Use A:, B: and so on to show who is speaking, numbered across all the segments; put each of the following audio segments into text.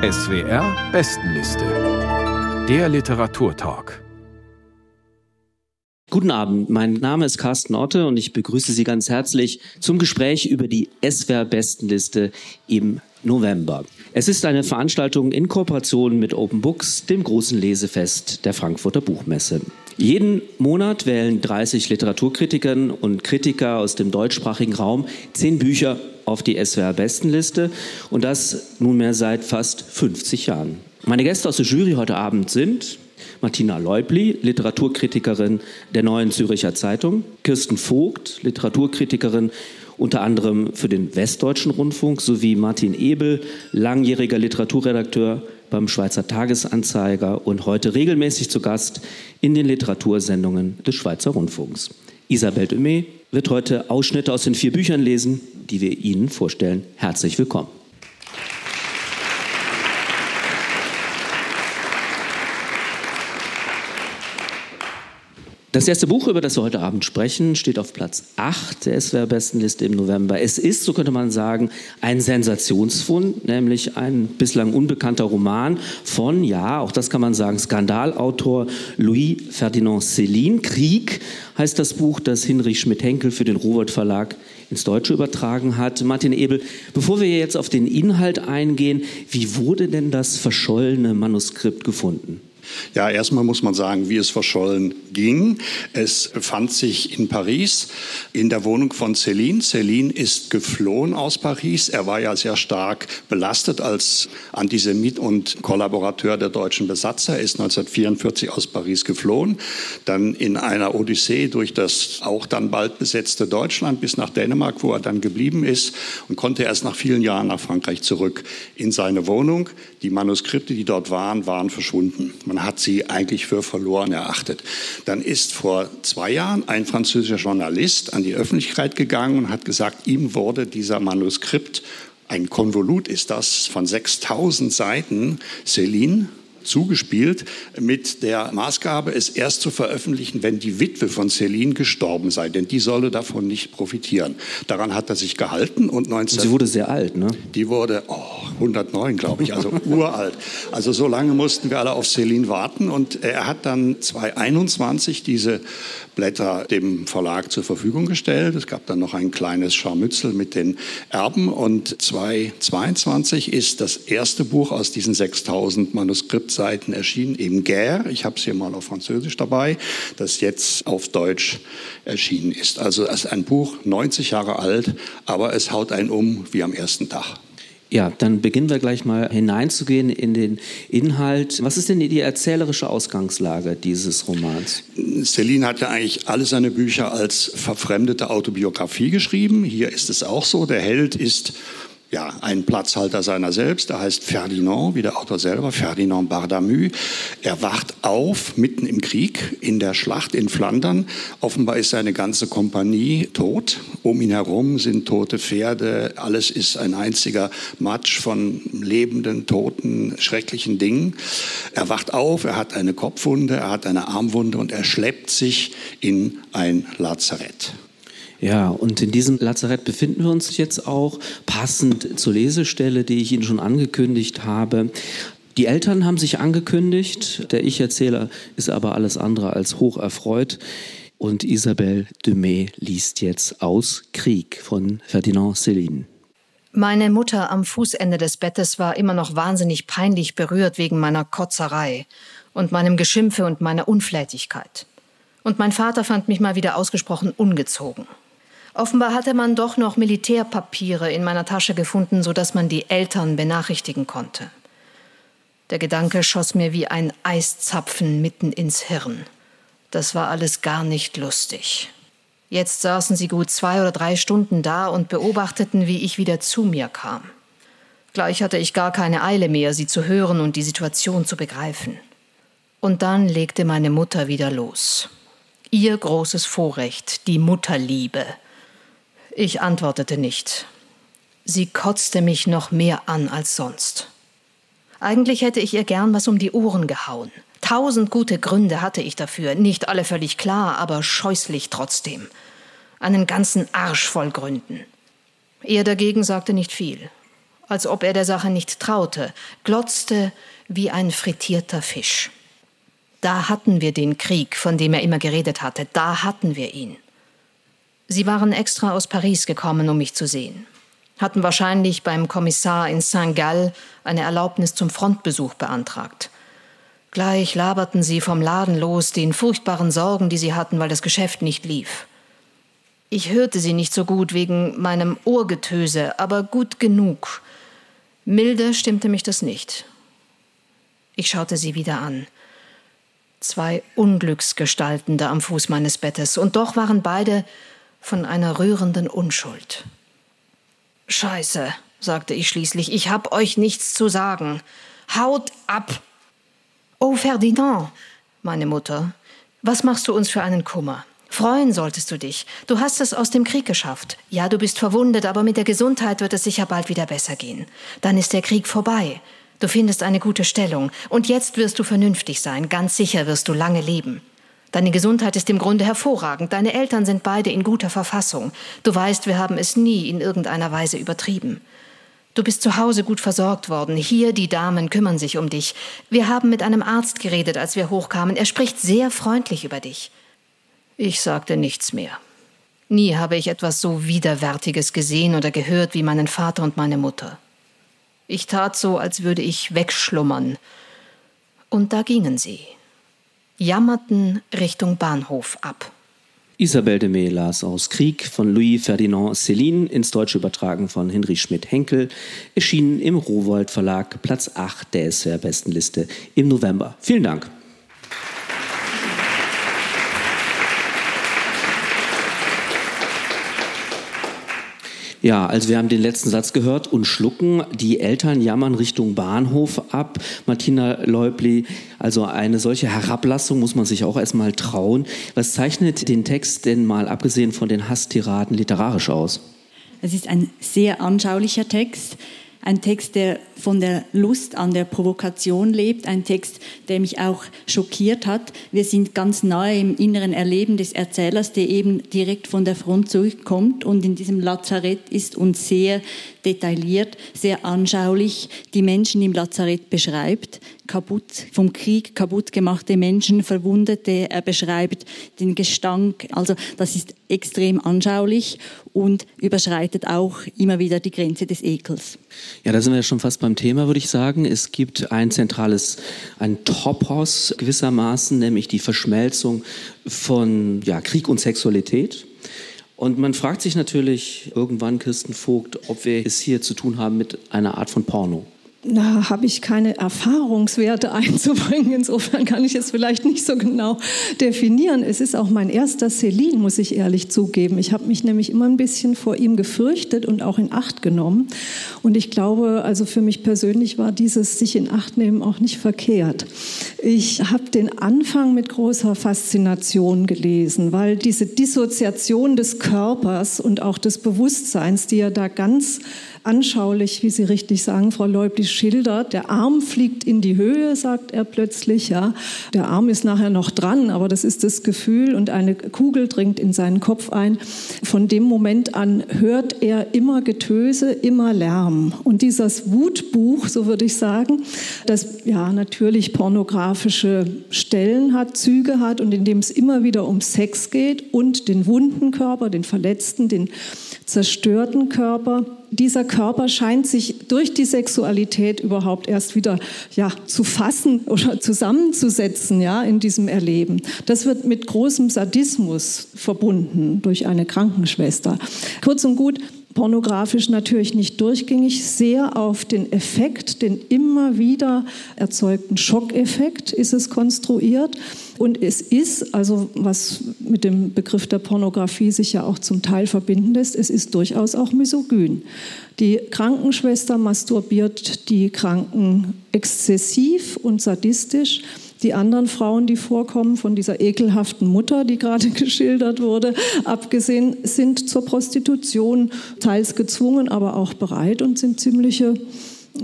A: SWR Bestenliste. Der Literaturtalk.
B: Guten Abend, mein Name ist Carsten Otte und ich begrüße Sie ganz herzlich zum Gespräch über die SWR Bestenliste im November. Es ist eine Veranstaltung in Kooperation mit Open Books, dem großen Lesefest der Frankfurter Buchmesse. Jeden Monat wählen 30 Literaturkritikerinnen und Kritiker aus dem deutschsprachigen Raum zehn Bücher auf die SWR-Bestenliste und das nunmehr seit fast 50 Jahren. Meine Gäste aus der Jury heute Abend sind Martina Leubli, Literaturkritikerin der Neuen Züricher Zeitung, Kirsten Vogt, Literaturkritikerin unter anderem für den Westdeutschen Rundfunk, sowie Martin Ebel, langjähriger Literaturredakteur beim Schweizer Tagesanzeiger und heute regelmäßig zu Gast in den Literatursendungen des Schweizer Rundfunks. Isabel Dumé wird heute Ausschnitte aus den vier Büchern lesen, die wir Ihnen vorstellen. Herzlich willkommen. Das erste Buch, über das wir heute Abend sprechen, steht auf Platz 8 der SWR-Bestenliste im November. Es ist, so könnte man sagen, ein Sensationsfund, nämlich ein bislang unbekannter Roman von, ja, auch das kann man sagen, Skandalautor Louis Ferdinand Céline. Krieg heißt das Buch, das Hinrich Schmidt-Henkel für den Rowold Verlag ins Deutsche übertragen hat. Martin Ebel, bevor wir jetzt auf den Inhalt eingehen, wie wurde denn das verschollene Manuskript gefunden?
C: Ja, erstmal muss man sagen, wie es verschollen ging. Es befand sich in Paris in der Wohnung von Céline. Céline ist geflohen aus Paris. Er war ja sehr stark belastet als Antisemit und Kollaborateur der deutschen Besatzer. Er ist 1944 aus Paris geflohen, dann in einer Odyssee durch das auch dann bald besetzte Deutschland bis nach Dänemark, wo er dann geblieben ist und konnte erst nach vielen Jahren nach Frankreich zurück in seine Wohnung. Die Manuskripte, die dort waren, waren verschwunden. Man man hat sie eigentlich für verloren erachtet. Dann ist vor zwei Jahren ein französischer Journalist an die Öffentlichkeit gegangen und hat gesagt, ihm wurde dieser Manuskript, ein Konvolut ist das, von 6000 Seiten, Céline, zugespielt mit der Maßgabe, es erst zu veröffentlichen, wenn die Witwe von Celine gestorben sei, denn die solle davon nicht profitieren. Daran hat er sich gehalten und 19
B: Sie wurde sehr alt, ne?
C: Die wurde oh, 109, glaube ich, also uralt. Also so lange mussten wir alle auf Celine warten und er hat dann 2021 diese Blätter dem Verlag zur Verfügung gestellt. Es gab dann noch ein kleines Scharmützel mit den Erben und 2022 ist das erste Buch aus diesen 6000 Manuskriptseiten erschienen im Gär. Ich habe es hier mal auf Französisch dabei, das jetzt auf Deutsch erschienen ist. Also es ist ein Buch, 90 Jahre alt, aber es haut einen um wie am ersten Tag.
B: Ja, dann beginnen wir gleich mal hineinzugehen in den Inhalt. Was ist denn die erzählerische Ausgangslage dieses Romans?
C: Celine hat ja eigentlich alle seine Bücher als verfremdete Autobiografie geschrieben. Hier ist es auch so. Der Held ist ja, ein Platzhalter seiner selbst. Er heißt Ferdinand, wie der Autor selber, Ferdinand Bardamü. Er wacht auf mitten im Krieg in der Schlacht in Flandern. Offenbar ist seine ganze Kompanie tot. Um ihn herum sind tote Pferde. Alles ist ein einziger Matsch von lebenden, toten, schrecklichen Dingen. Er wacht auf, er hat eine Kopfwunde, er hat eine Armwunde und er schleppt sich in ein Lazarett.
B: Ja, und in diesem Lazarett befinden wir uns jetzt auch, passend zur Lesestelle, die ich Ihnen schon angekündigt habe. Die Eltern haben sich angekündigt, der Ich-Erzähler ist aber alles andere als hoch erfreut. Und Isabelle Dumay liest jetzt aus Krieg von Ferdinand Céline.
D: Meine Mutter am Fußende des Bettes war immer noch wahnsinnig peinlich berührt wegen meiner Kotzerei und meinem Geschimpfe und meiner Unflätigkeit. Und mein Vater fand mich mal wieder ausgesprochen ungezogen. Offenbar hatte man doch noch Militärpapiere in meiner Tasche gefunden, sodass man die Eltern benachrichtigen konnte. Der Gedanke schoss mir wie ein Eiszapfen mitten ins Hirn. Das war alles gar nicht lustig. Jetzt saßen sie gut zwei oder drei Stunden da und beobachteten, wie ich wieder zu mir kam. Gleich hatte ich gar keine Eile mehr, sie zu hören und die Situation zu begreifen. Und dann legte meine Mutter wieder los. Ihr großes Vorrecht, die Mutterliebe, ich antwortete nicht. Sie kotzte mich noch mehr an als sonst. Eigentlich hätte ich ihr gern was um die Ohren gehauen. Tausend gute Gründe hatte ich dafür, nicht alle völlig klar, aber scheußlich trotzdem. Einen ganzen Arsch voll Gründen. Er dagegen sagte nicht viel. als ob er der Sache nicht traute, glotzte wie ein frittierter Fisch. Da hatten wir den Krieg, von dem er immer geredet hatte, da hatten wir ihn. Sie waren extra aus Paris gekommen, um mich zu sehen, hatten wahrscheinlich beim Kommissar in Saint-Gall eine Erlaubnis zum Frontbesuch beantragt. Gleich laberten sie vom Laden los, den furchtbaren Sorgen, die sie hatten, weil das Geschäft nicht lief. Ich hörte sie nicht so gut wegen meinem Ohrgetöse, aber gut genug. Milde stimmte mich das nicht. Ich schaute sie wieder an. Zwei Unglücksgestalten da am Fuß meines Bettes, und doch waren beide von einer rührenden Unschuld. Scheiße, sagte ich schließlich, ich hab euch nichts zu sagen. Haut ab! Oh, Ferdinand, meine Mutter, was machst du uns für einen Kummer? Freuen solltest du dich. Du hast es aus dem Krieg geschafft. Ja, du bist verwundet, aber mit der Gesundheit wird es sicher bald wieder besser gehen. Dann ist der Krieg vorbei. Du findest eine gute Stellung. Und jetzt wirst du vernünftig sein. Ganz sicher wirst du lange leben. Deine Gesundheit ist im Grunde hervorragend. Deine Eltern sind beide in guter Verfassung. Du weißt, wir haben es nie in irgendeiner Weise übertrieben. Du bist zu Hause gut versorgt worden. Hier, die Damen kümmern sich um dich. Wir haben mit einem Arzt geredet, als wir hochkamen. Er spricht sehr freundlich über dich. Ich sagte nichts mehr. Nie habe ich etwas so Widerwärtiges gesehen oder gehört wie meinen Vater und meine Mutter. Ich tat so, als würde ich wegschlummern. Und da gingen sie, jammerten Richtung Bahnhof ab.
B: Isabel de las aus Krieg von Louis Ferdinand Céline, ins Deutsche übertragen von Henry Schmidt-Henkel, erschienen im Rowold Verlag, Platz 8 der SWR-Bestenliste im November. Vielen Dank. Ja, also wir haben den letzten Satz gehört und schlucken. Die Eltern jammern Richtung Bahnhof ab. Martina Leubli, also eine solche Herablassung muss man sich auch erstmal trauen. Was zeichnet den Text denn mal abgesehen von den Hasstiraden literarisch aus?
E: Es ist ein sehr anschaulicher Text. Ein Text, der von der Lust an der Provokation lebt, ein Text, der mich auch schockiert hat. Wir sind ganz nahe im inneren Erleben des Erzählers, der eben direkt von der Front zurückkommt. Und in diesem Lazarett ist und sehr detailliert, sehr anschaulich die Menschen im Lazarett beschreibt, kaputt vom Krieg kaputt gemachte Menschen, Verwundete, er beschreibt den Gestank, also das ist extrem anschaulich und überschreitet auch immer wieder die Grenze des Ekels.
B: Ja, da sind wir schon fast beim Thema, würde ich sagen. Es gibt ein zentrales, ein Topos gewissermaßen, nämlich die Verschmelzung von ja, Krieg und Sexualität. Und man fragt sich natürlich irgendwann, Kirsten Vogt, ob wir es hier zu tun haben mit einer Art von Porno
F: da habe ich keine Erfahrungswerte einzubringen. Insofern kann ich es vielleicht nicht so genau definieren. Es ist auch mein erster Celine, muss ich ehrlich zugeben. Ich habe mich nämlich immer ein bisschen vor ihm gefürchtet und auch in Acht genommen. Und ich glaube, also für mich persönlich war dieses sich in Acht nehmen auch nicht verkehrt. Ich habe den Anfang mit großer Faszination gelesen, weil diese Dissoziation des Körpers und auch des Bewusstseins, die er da ganz anschaulich, wie Sie richtig sagen, Frau Leublich schildert. Der Arm fliegt in die Höhe, sagt er plötzlich. Ja, der Arm ist nachher noch dran, aber das ist das Gefühl und eine Kugel dringt in seinen Kopf ein. Von dem Moment an hört er immer Getöse, immer Lärm. Und dieses Wutbuch, so würde ich sagen, das ja natürlich pornografische Stellen hat, Züge hat und in dem es immer wieder um Sex geht und den wunden Körper, den verletzten, den zerstörten Körper dieser Körper scheint sich durch die Sexualität überhaupt erst wieder ja, zu fassen oder zusammenzusetzen ja, in diesem Erleben. Das wird mit großem Sadismus verbunden durch eine Krankenschwester. Kurz und gut, pornografisch natürlich nicht durchgängig, sehr auf den Effekt, den immer wieder erzeugten Schockeffekt ist es konstruiert. Und es ist, also was mit dem Begriff der Pornografie sich ja auch zum Teil verbinden lässt, es ist durchaus auch misogyn. Die Krankenschwester masturbiert die Kranken exzessiv und sadistisch. Die anderen Frauen, die vorkommen, von dieser ekelhaften Mutter, die gerade geschildert wurde, abgesehen, sind zur Prostitution teils gezwungen, aber auch bereit und sind ziemliche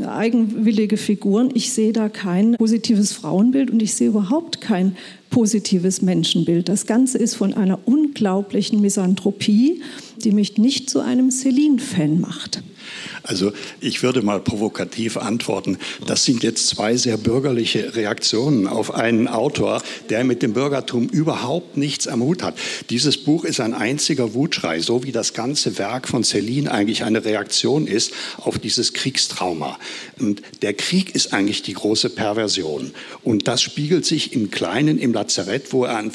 F: eigenwillige Figuren. Ich sehe da kein positives Frauenbild und ich sehe überhaupt kein positives Menschenbild. Das Ganze ist von einer unglaublichen Misanthropie, die mich nicht zu einem Celine-Fan macht.
C: Also ich würde mal provokativ antworten, das sind jetzt zwei sehr bürgerliche Reaktionen auf einen Autor, der mit dem Bürgertum überhaupt nichts am Hut hat. Dieses Buch ist ein einziger Wutschrei, so wie das ganze Werk von Celine eigentlich eine Reaktion ist auf dieses Kriegstrauma. Und der Krieg ist eigentlich die große Perversion. Und das spiegelt sich im Kleinen im Lazarett, wo er in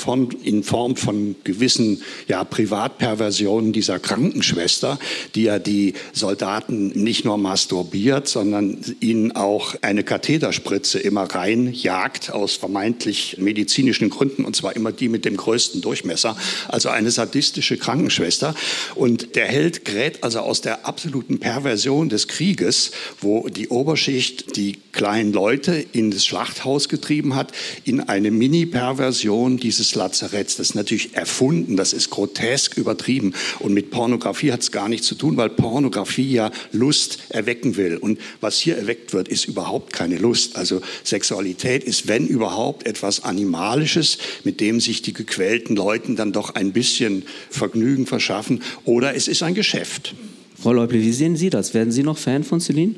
C: Form, von gewissen ja, Privatperversionen dieser Krankenschwester, die ja die Soldaten nicht nur masturbiert, sondern ihnen auch eine Katheterspritze immer reinjagt aus vermeintlich medizinischen Gründen und zwar immer die mit dem größten Durchmesser, also eine sadistische Krankenschwester. Und der Held gerät also aus der absoluten Perversion des Krieges, wo die Oberschicht die kleinen Leute in das Schlachthaus getrieben hat, in eine Mini-Perversion dieses Lazaretts. Das ist natürlich erfunden, das ist grotesk übertrieben und mit Pornografie hat es gar nichts zu tun, weil Pornografie ja Lust erwecken will. Und was hier erweckt wird, ist überhaupt keine Lust. Also Sexualität ist, wenn überhaupt, etwas Animalisches, mit dem sich die gequälten Leuten dann doch ein bisschen Vergnügen verschaffen. Oder es ist ein Geschäft.
B: Frau Leuble, wie sehen Sie das? Werden Sie noch Fan von Celine?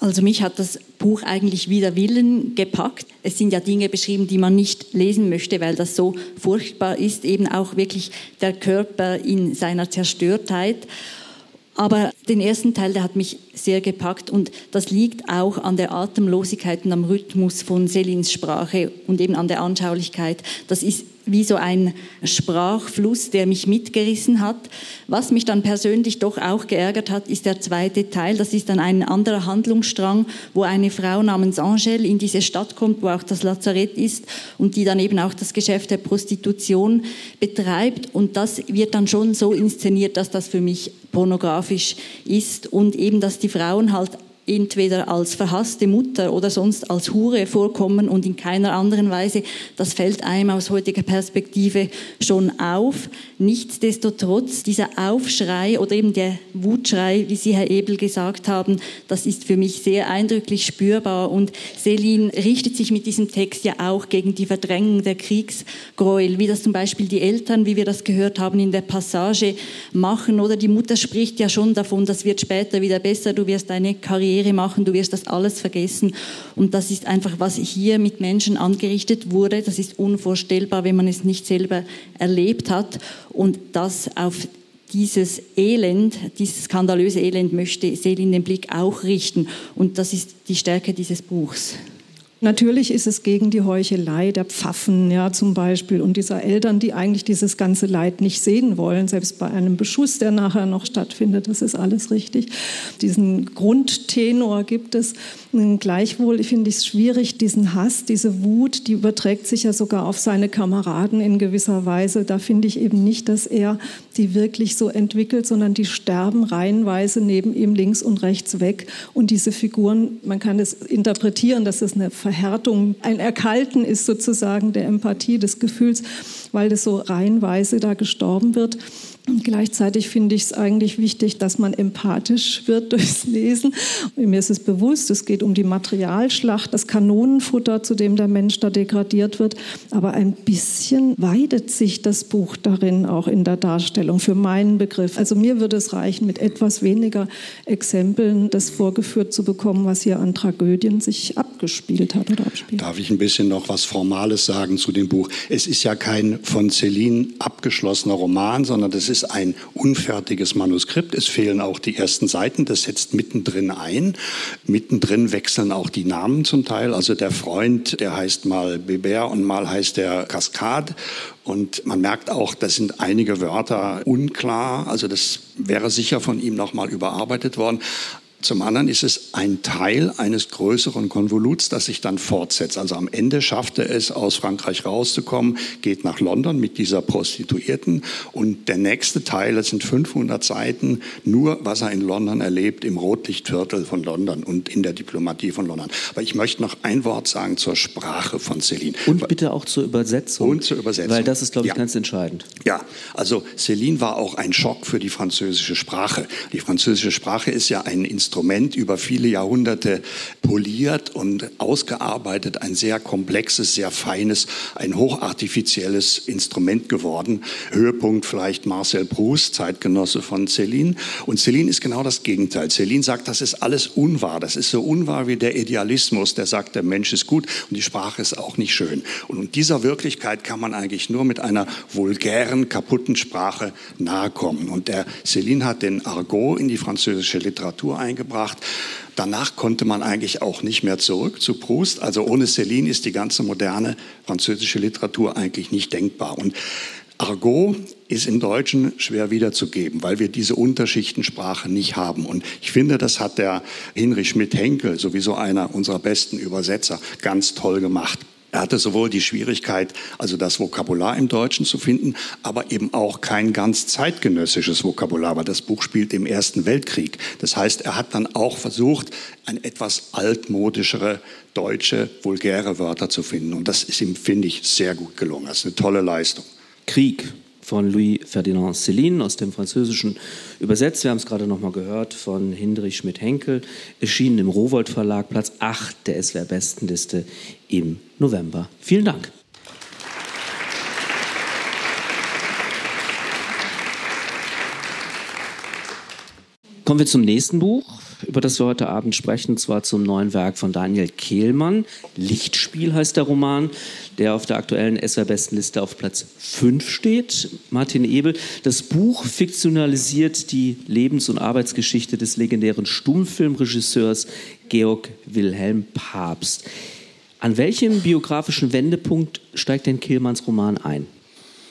E: Also mich hat das Buch eigentlich wider Willen gepackt. Es sind ja Dinge beschrieben, die man nicht lesen möchte, weil das so furchtbar ist, eben auch wirklich der Körper in seiner Zerstörtheit. Aber den ersten Teil, der hat mich sehr gepackt und das liegt auch an der Atemlosigkeit und am Rhythmus von Selins Sprache und eben an der Anschaulichkeit. Das ist wie so ein Sprachfluss, der mich mitgerissen hat. Was mich dann persönlich doch auch geärgert hat, ist der zweite Teil. Das ist dann ein anderer Handlungsstrang, wo eine Frau namens Angèle in diese Stadt kommt, wo auch das Lazarett ist und die dann eben auch das Geschäft der Prostitution betreibt. Und das wird dann schon so inszeniert, dass das für mich pornografisch ist und eben, dass die Frauen halt entweder als verhasste Mutter oder sonst als Hure vorkommen und in keiner anderen Weise. Das fällt einem aus heutiger Perspektive schon auf. Nichtsdestotrotz, dieser Aufschrei oder eben der Wutschrei, wie Sie, Herr Ebel, gesagt haben, das ist für mich sehr eindrücklich spürbar. Und Selin richtet sich mit diesem Text ja auch gegen die Verdrängung der Kriegsgräuel, wie das zum Beispiel die Eltern, wie wir das gehört haben, in der Passage machen. Oder die Mutter spricht ja schon davon, das wird später wieder besser, du wirst deine Karriere Karriere machen, du wirst das alles vergessen. Und das ist einfach, was hier mit Menschen angerichtet wurde. Das ist unvorstellbar, wenn man es nicht selber erlebt hat. Und das auf dieses Elend, dieses skandalöse Elend möchte Selin den Blick auch richten. Und das ist die Stärke dieses Buchs.
F: Natürlich ist es gegen die Heuchelei der Pfaffen, ja, zum Beispiel, und dieser Eltern, die eigentlich dieses ganze Leid nicht sehen wollen, selbst bei einem Beschuss, der nachher noch stattfindet, das ist alles richtig. Diesen Grundtenor gibt es. Gleichwohl finde ich es schwierig, diesen Hass, diese Wut, die überträgt sich ja sogar auf seine Kameraden in gewisser Weise. Da finde ich eben nicht, dass er die wirklich so entwickelt, sondern die sterben reihenweise neben ihm links und rechts weg. Und diese Figuren, man kann es interpretieren, dass es eine Verhärtung, ein Erkalten ist sozusagen der Empathie, des Gefühls, weil das so reihenweise da gestorben wird. Und gleichzeitig finde ich es eigentlich wichtig, dass man empathisch wird durchs Lesen. Und mir ist es bewusst, es geht um die Materialschlacht, das Kanonenfutter, zu dem der Mensch da degradiert wird. Aber ein bisschen weidet sich das Buch darin auch in der Darstellung für meinen Begriff. Also mir würde es reichen, mit etwas weniger Exempeln das vorgeführt zu bekommen, was hier an Tragödien sich abgespielt hat oder abspielt.
C: Darf ich ein bisschen noch was Formales sagen zu dem Buch? Es ist ja kein von Celine abgeschlossener Roman, sondern das ist ein unfertiges Manuskript. Es fehlen auch die ersten Seiten. Das setzt mittendrin ein. Mittendrin wechseln auch die Namen zum Teil. Also der Freund, der heißt mal Beber und mal heißt der Cascade. Und man merkt auch, da sind einige Wörter unklar. Also das wäre sicher von ihm nochmal überarbeitet worden. Zum anderen ist es ein Teil eines größeren Konvoluts, das sich dann fortsetzt. Also am Ende schafft er es, aus Frankreich rauszukommen, geht nach London mit dieser Prostituierten und der nächste Teil, das sind 500 Seiten, nur was er in London erlebt, im Rotlichtviertel von London und in der Diplomatie von London. Aber ich möchte noch ein Wort sagen zur Sprache von Céline.
B: Und bitte auch zur Übersetzung.
C: Und zur Übersetzung.
B: Weil das ist, glaube ich,
C: ja.
B: ganz entscheidend.
C: Ja, also Céline war auch ein Schock für die französische Sprache. Die französische Sprache ist ja ein Instrument, Instrument über viele Jahrhunderte poliert und ausgearbeitet, ein sehr komplexes, sehr feines, ein hochartifizielles Instrument geworden. Höhepunkt vielleicht Marcel Proust, Zeitgenosse von Céline. Und Céline ist genau das Gegenteil. Céline sagt, das ist alles unwahr. Das ist so unwahr wie der Idealismus, der sagt, der Mensch ist gut und die Sprache ist auch nicht schön. Und dieser Wirklichkeit kann man eigentlich nur mit einer vulgären, kaputten Sprache nahe kommen. Und der Céline hat den Argot in die französische Literatur eingebracht. Danach konnte man eigentlich auch nicht mehr zurück zu Proust. Also ohne Céline ist die ganze moderne französische Literatur eigentlich nicht denkbar. Und Argot ist im Deutschen schwer wiederzugeben, weil wir diese Unterschichtensprache nicht haben. Und ich finde, das hat der Hinrich Schmidt-Henkel, sowieso einer unserer besten Übersetzer, ganz toll gemacht. Er hatte sowohl die Schwierigkeit, also das Vokabular im Deutschen zu finden, aber eben auch kein ganz zeitgenössisches Vokabular, weil das Buch spielt im Ersten Weltkrieg. Das heißt, er hat dann auch versucht, ein etwas altmodischere deutsche, vulgäre Wörter zu finden. Und das ist ihm, finde ich, sehr gut gelungen. Das ist eine tolle Leistung.
B: Krieg von Louis Ferdinand Céline aus dem Französischen übersetzt. Wir haben es gerade noch mal gehört von Hindrich Schmidt-Henkel, erschienen im Rowold Verlag, Platz 8 der SWR Bestenliste im November. Vielen Dank. Kommen wir zum nächsten Buch, über das wir heute Abend sprechen, zwar zum neuen Werk von Daniel Kehlmann. Lichtspiel heißt der Roman, der auf der aktuellen SWR-Bestenliste auf Platz 5 steht. Martin Ebel, das Buch fiktionalisiert die Lebens- und Arbeitsgeschichte des legendären Stummfilmregisseurs Georg Wilhelm Pabst. An welchem biografischen Wendepunkt steigt denn Kehlmanns Roman ein?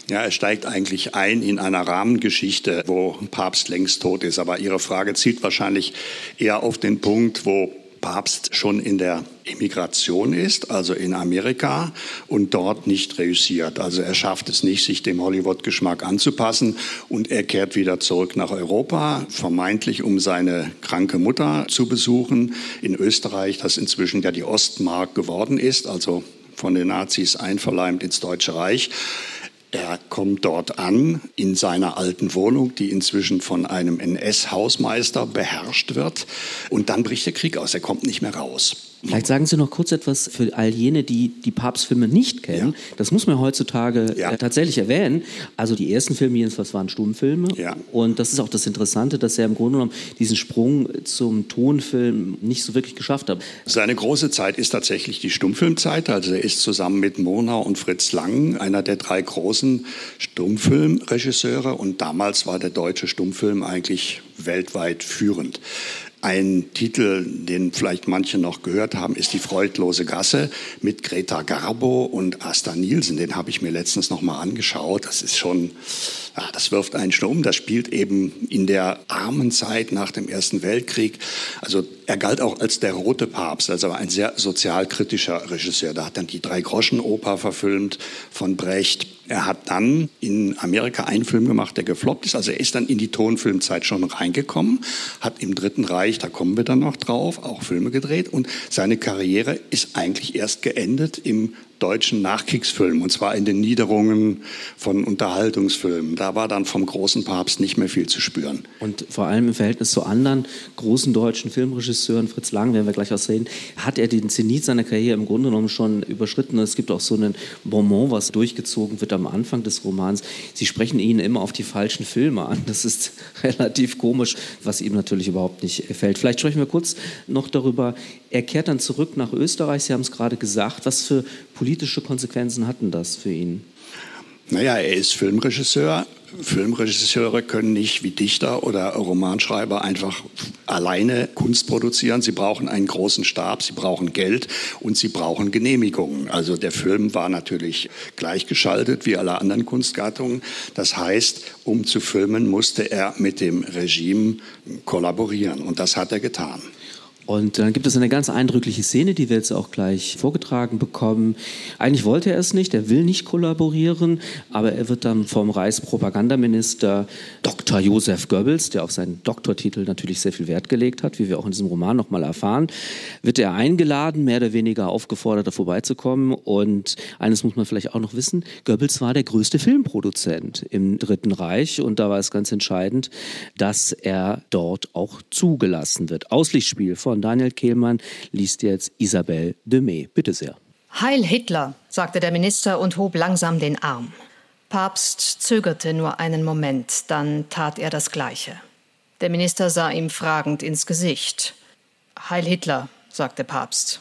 C: Ja, er steigt eigentlich ein in einer Rahmengeschichte, wo Papst längst tot ist. Aber Ihre Frage zielt wahrscheinlich eher auf den Punkt, wo Papst schon in der Immigration ist, also in Amerika, und dort nicht reüssiert. Also er schafft es nicht, sich dem Hollywood-Geschmack anzupassen und er kehrt wieder zurück nach Europa, vermeintlich um seine kranke Mutter zu besuchen in Österreich, das inzwischen ja die Ostmark geworden ist, also von den Nazis einverleimt ins Deutsche Reich. Er kommt dort an in seiner alten Wohnung, die inzwischen von einem NS-Hausmeister beherrscht wird. Und dann bricht der Krieg aus. Er kommt nicht mehr raus.
B: Vielleicht sagen Sie noch kurz etwas für all jene, die die Papstfilme nicht kennen. Ja. Das muss man heutzutage ja. tatsächlich erwähnen. Also die ersten Filme jedenfalls waren Stummfilme. Ja. Und das ist auch das Interessante, dass er im Grunde genommen diesen Sprung zum Tonfilm nicht so wirklich geschafft hat.
C: Seine große Zeit ist tatsächlich die Stummfilmzeit. Also er ist zusammen mit Murnau und Fritz Lang einer der drei großen Stummfilmregisseure. Und damals war der deutsche Stummfilm eigentlich weltweit führend. Ein Titel, den vielleicht manche noch gehört haben, ist Die freudlose Gasse mit Greta Garbo und Asta Nielsen. Den habe ich mir letztens noch mal angeschaut. Das ist schon, ja, das wirft einen schon um. Das spielt eben in der armen Zeit nach dem Ersten Weltkrieg. Also er galt auch als der rote Papst, also ein sehr sozialkritischer Regisseur. Da hat dann die Drei-Groschen-Oper verfilmt von Brecht. Er hat dann in Amerika einen Film gemacht, der gefloppt ist. Also er ist dann in die Tonfilmzeit schon reingekommen, hat im Dritten Reich, da kommen wir dann noch drauf, auch Filme gedreht. Und seine Karriere ist eigentlich erst geendet im deutschen Nachkriegsfilmen, und zwar in den Niederungen von Unterhaltungsfilmen. Da war dann vom großen Papst nicht mehr viel zu spüren.
B: Und vor allem im Verhältnis zu anderen großen deutschen Filmregisseuren, Fritz Lang, werden wir gleich auch sehen, hat er den Zenit seiner Karriere im Grunde genommen schon überschritten. Es gibt auch so einen Bonbon, was durchgezogen wird am Anfang des Romans. Sie sprechen ihn immer auf die falschen Filme an. Das ist relativ komisch, was ihm natürlich überhaupt nicht gefällt. Vielleicht sprechen wir kurz noch darüber. Er kehrt dann zurück nach Österreich. Sie haben es gerade gesagt. Was für politische Konsequenzen hatten das für ihn?
C: Naja, er ist Filmregisseur. Filmregisseure können nicht wie Dichter oder Romanschreiber einfach alleine Kunst produzieren. Sie brauchen einen großen Stab, sie brauchen Geld und sie brauchen Genehmigungen. Also der Film war natürlich gleichgeschaltet wie alle anderen Kunstgattungen. Das heißt, um zu filmen, musste er mit dem Regime kollaborieren und das hat er getan.
B: Und dann gibt es eine ganz eindrückliche Szene, die wir jetzt auch gleich vorgetragen bekommen. Eigentlich wollte er es nicht, er will nicht kollaborieren, aber er wird dann vom Reichspropagandaminister Dr. Josef Goebbels, der auf seinen Doktortitel natürlich sehr viel Wert gelegt hat, wie wir auch in diesem Roman nochmal erfahren, wird er eingeladen, mehr oder weniger aufgefordert, da vorbeizukommen. Und eines muss man vielleicht auch noch wissen, Goebbels war der größte Filmproduzent im Dritten Reich und da war es ganz entscheidend, dass er dort auch zugelassen wird. Auslichtspiel von von Daniel Kehlmann liest jetzt Isabelle Demey. Bitte sehr.
D: Heil Hitler, sagte der Minister und hob langsam den Arm. Papst zögerte nur einen Moment, dann tat er das Gleiche. Der Minister sah ihm fragend ins Gesicht. Heil Hitler, sagte Papst.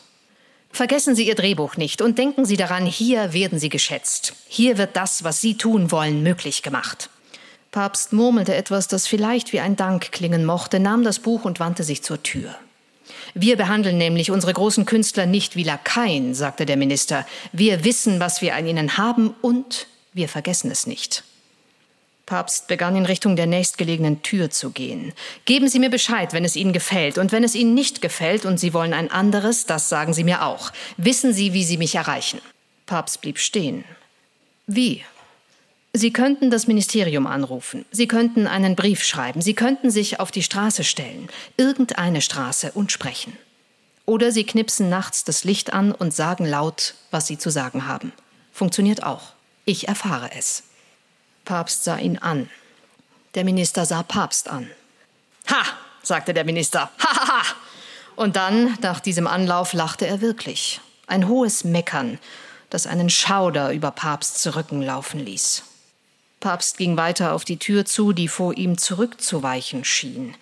D: Vergessen Sie Ihr Drehbuch nicht und denken Sie daran, hier werden Sie geschätzt. Hier wird das, was Sie tun wollen, möglich gemacht. Papst murmelte etwas, das vielleicht wie ein Dank klingen mochte, nahm das Buch und wandte sich zur Tür. Wir behandeln nämlich unsere großen Künstler nicht wie Lakaien, sagte der Minister. Wir wissen, was wir an ihnen haben und wir vergessen es nicht. Papst begann in Richtung der nächstgelegenen Tür zu gehen. Geben Sie mir Bescheid, wenn es Ihnen gefällt. Und wenn es Ihnen nicht gefällt und Sie wollen ein anderes, das sagen Sie mir auch. Wissen Sie, wie Sie mich erreichen. Papst blieb stehen. Wie? Sie könnten das Ministerium anrufen, Sie könnten einen Brief schreiben, Sie könnten sich auf die Straße stellen, irgendeine Straße und sprechen. Oder Sie knipsen nachts das Licht an und sagen laut, was Sie zu sagen haben. Funktioniert auch. Ich erfahre es. Papst sah ihn an. Der Minister sah Papst an. Ha, sagte der Minister. Ha, ha, ha. Und dann, nach diesem Anlauf, lachte er wirklich. Ein hohes Meckern, das einen Schauder über Papsts Rücken laufen ließ. Papst ging weiter auf die Tür zu, die vor ihm zurückzuweichen schien.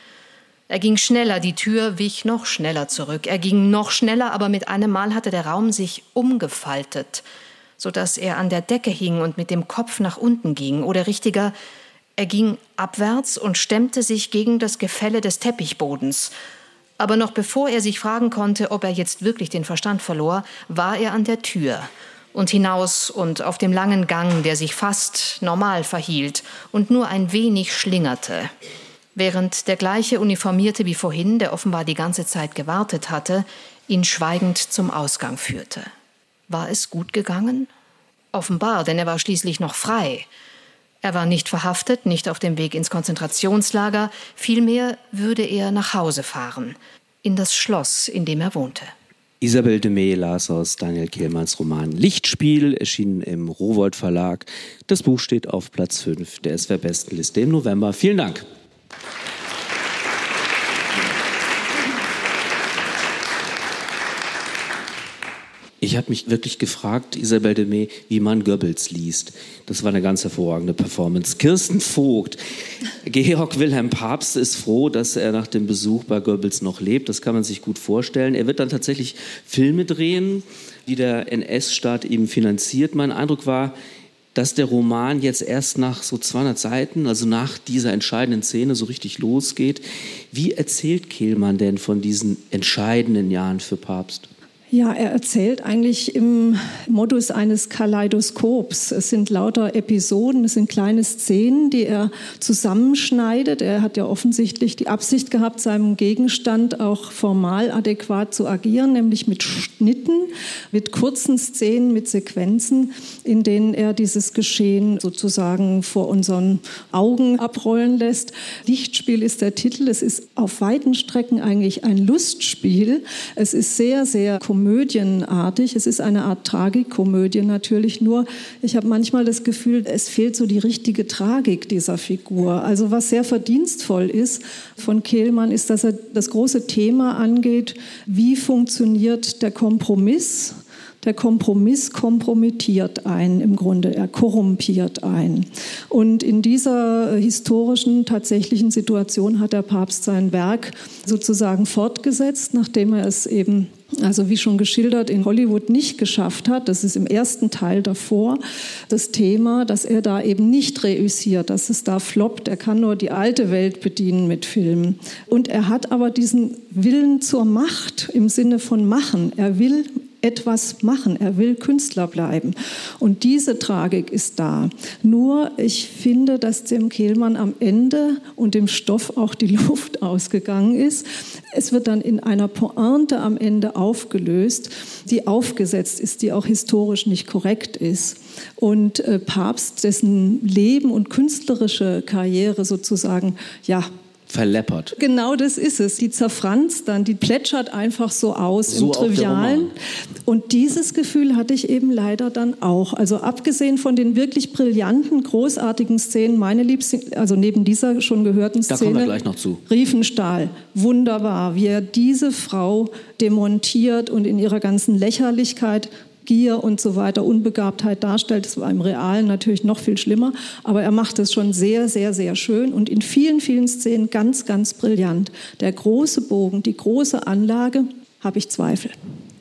D: Er ging schneller, die Tür wich noch schneller zurück. Er ging noch schneller, aber mit einem Mal hatte der Raum sich umgefaltet, so dass er an der Decke hing und mit dem Kopf nach unten ging, oder richtiger, er ging abwärts und stemmte sich gegen das Gefälle des Teppichbodens. Aber noch bevor er sich fragen konnte, ob er jetzt wirklich den Verstand verlor, war er an der Tür und hinaus und auf dem langen Gang, der sich fast normal verhielt und nur ein wenig schlingerte. Während der gleiche Uniformierte wie vorhin, der offenbar die ganze Zeit gewartet hatte, ihn schweigend zum Ausgang führte. War es gut gegangen? Offenbar, denn er war schließlich noch frei. Er war nicht verhaftet, nicht auf dem Weg ins Konzentrationslager, vielmehr würde er nach Hause fahren, in das Schloss, in dem er wohnte.
B: Isabel de May las aus Daniel Kehlmanns Roman Lichtspiel, erschienen im Rowold Verlag. Das Buch steht auf Platz 5 der SWR-Bestenliste im November. Vielen Dank. Ich habe mich wirklich gefragt, Isabel de May, wie man Goebbels liest. Das war eine ganz hervorragende Performance. Kirsten Vogt, Georg Wilhelm Papst ist froh, dass er nach dem Besuch bei Goebbels noch lebt. Das kann man sich gut vorstellen. Er wird dann tatsächlich Filme drehen, die der NS-Staat eben finanziert. Mein Eindruck war, dass der Roman jetzt erst nach so 200 Seiten, also nach dieser entscheidenden Szene, so richtig losgeht. Wie erzählt Kehlmann denn von diesen entscheidenden Jahren für Papst?
F: Ja, er erzählt eigentlich im Modus eines Kaleidoskops. Es sind lauter Episoden, es sind kleine Szenen, die er zusammenschneidet. Er hat ja offensichtlich die Absicht gehabt, seinem Gegenstand auch formal adäquat zu agieren, nämlich mit Schnitten, mit kurzen Szenen, mit Sequenzen, in denen er dieses Geschehen sozusagen vor unseren Augen abrollen lässt. Lichtspiel ist der Titel. Es ist auf weiten Strecken eigentlich ein Lustspiel. Es ist sehr, sehr komödienartig. Es ist eine Art Tragikomödie natürlich, nur ich habe manchmal das Gefühl, es fehlt so die richtige Tragik dieser Figur. Also was sehr verdienstvoll ist von Kehlmann, ist, dass er das große Thema angeht, wie funktioniert der Kompromiss der Kompromiss kompromittiert ein, im Grunde, er korrumpiert ein. Und in dieser historischen, tatsächlichen Situation hat der Papst sein Werk sozusagen fortgesetzt, nachdem er es eben also wie schon geschildert, in Hollywood nicht geschafft hat, das ist im ersten Teil davor, das Thema, dass er da eben nicht reüssiert, dass es da floppt. Er kann nur die alte Welt bedienen mit Filmen. Und er hat aber diesen Willen zur Macht im Sinne von machen. Er will etwas machen. Er will Künstler bleiben. Und diese Tragik ist da. Nur ich finde, dass dem Kehlmann am Ende und dem Stoff auch die Luft ausgegangen ist. Es wird dann in einer Pointe am Ende aufgelöst, die aufgesetzt ist, die auch historisch nicht korrekt ist. Und äh, Papst, dessen Leben und künstlerische Karriere sozusagen ja
B: verleppert.
F: Genau das ist es. Die zerfranst dann, die plätschert einfach so aus so im Trivialen. Und dieses Gefühl hatte ich eben leider dann auch. Also abgesehen von den wirklich brillanten, großartigen Szenen, meine liebste, also neben dieser schon gehörten Szene,
B: da kommen wir gleich noch zu.
F: Riefenstahl, wunderbar, wie er diese Frau demontiert und in ihrer ganzen Lächerlichkeit Gier und so weiter, Unbegabtheit darstellt. Das war im Realen natürlich noch viel schlimmer, aber er macht es schon sehr, sehr, sehr schön und in vielen, vielen Szenen ganz, ganz brillant. Der große Bogen, die große Anlage, habe ich Zweifel.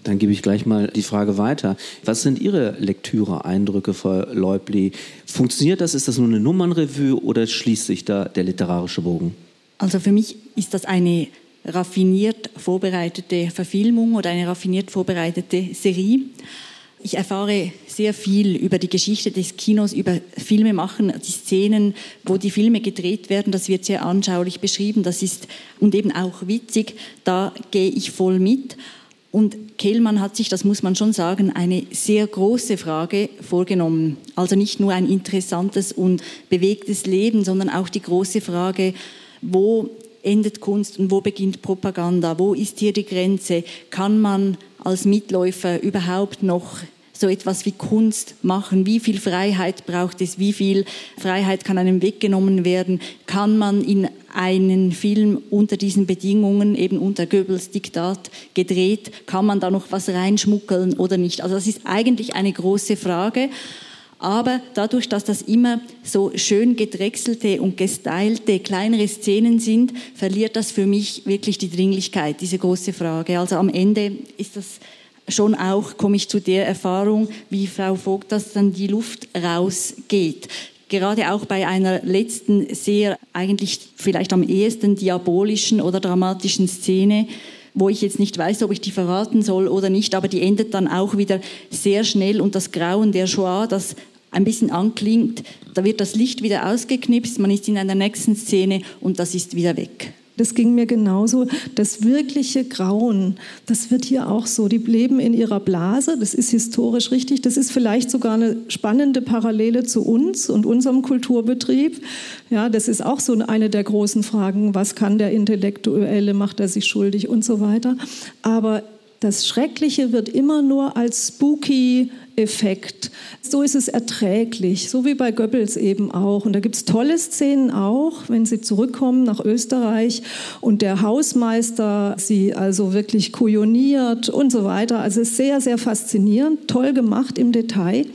B: Dann gebe ich gleich mal die Frage weiter. Was sind Ihre Lektüre-Eindrücke, Frau Leubli? Funktioniert das? Ist das nur eine Nummernrevue oder schließt sich da der literarische Bogen?
E: Also für mich ist das eine raffiniert vorbereitete Verfilmung oder eine raffiniert vorbereitete Serie. Ich erfahre sehr viel über die Geschichte des Kinos, über Filme machen, die Szenen, wo die Filme gedreht werden. Das wird sehr anschaulich beschrieben. Das ist und eben auch witzig. Da gehe ich voll mit. Und Kehlmann hat sich, das muss man schon sagen, eine sehr große Frage vorgenommen. Also nicht nur ein interessantes und bewegtes Leben, sondern auch die große Frage, wo endet Kunst und wo beginnt Propaganda? Wo ist hier die Grenze? Kann man als Mitläufer überhaupt noch so etwas wie Kunst machen? Wie viel Freiheit braucht es? Wie viel Freiheit kann einem weggenommen werden? Kann man in einen Film unter diesen Bedingungen, eben unter Goebbels Diktat gedreht, kann man da noch was reinschmuggeln oder nicht? Also das ist eigentlich eine große Frage. Aber dadurch, dass das immer so schön gedrechselte und gestylte kleinere Szenen sind, verliert das für mich wirklich die Dringlichkeit, diese große Frage. Also am Ende ist das schon auch komme ich zu der Erfahrung, wie Frau Vogt, dass dann die Luft rausgeht. Gerade auch bei einer letzten sehr, eigentlich vielleicht am ehesten diabolischen oder dramatischen Szene, wo ich jetzt nicht weiß, ob ich die verraten soll oder nicht, aber die endet dann auch wieder sehr schnell und das Grauen der Shoah, das ein bisschen anklingt, da wird das Licht wieder ausgeknipst, man ist in einer nächsten Szene und das ist wieder weg.
F: Das ging mir genauso. Das wirkliche Grauen, das wird hier auch so. Die leben in ihrer Blase, das ist historisch richtig. Das ist vielleicht sogar eine spannende Parallele zu uns und unserem Kulturbetrieb. Ja, das ist auch so eine der großen Fragen. Was kann der Intellektuelle? Macht er sich schuldig und so weiter? Aber das Schreckliche wird immer nur als spooky Effekt. So ist es erträglich, so wie bei Goebbels eben auch. Und da gibt es tolle Szenen auch, wenn sie zurückkommen nach Österreich und der Hausmeister sie also wirklich kujoniert und so weiter. Also sehr, sehr faszinierend, toll gemacht im Detail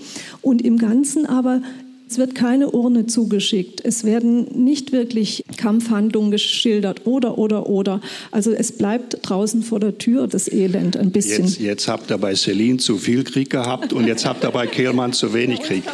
F: und im Ganzen aber es wird keine Urne zugeschickt. Es werden nicht wirklich Kampfhandlungen geschildert oder, oder, oder. Also es bleibt draußen vor der Tür das Elend ein bisschen.
C: Jetzt, jetzt habt ihr bei Celine zu viel Krieg gehabt und jetzt habt ihr bei Kehlmann zu wenig Krieg.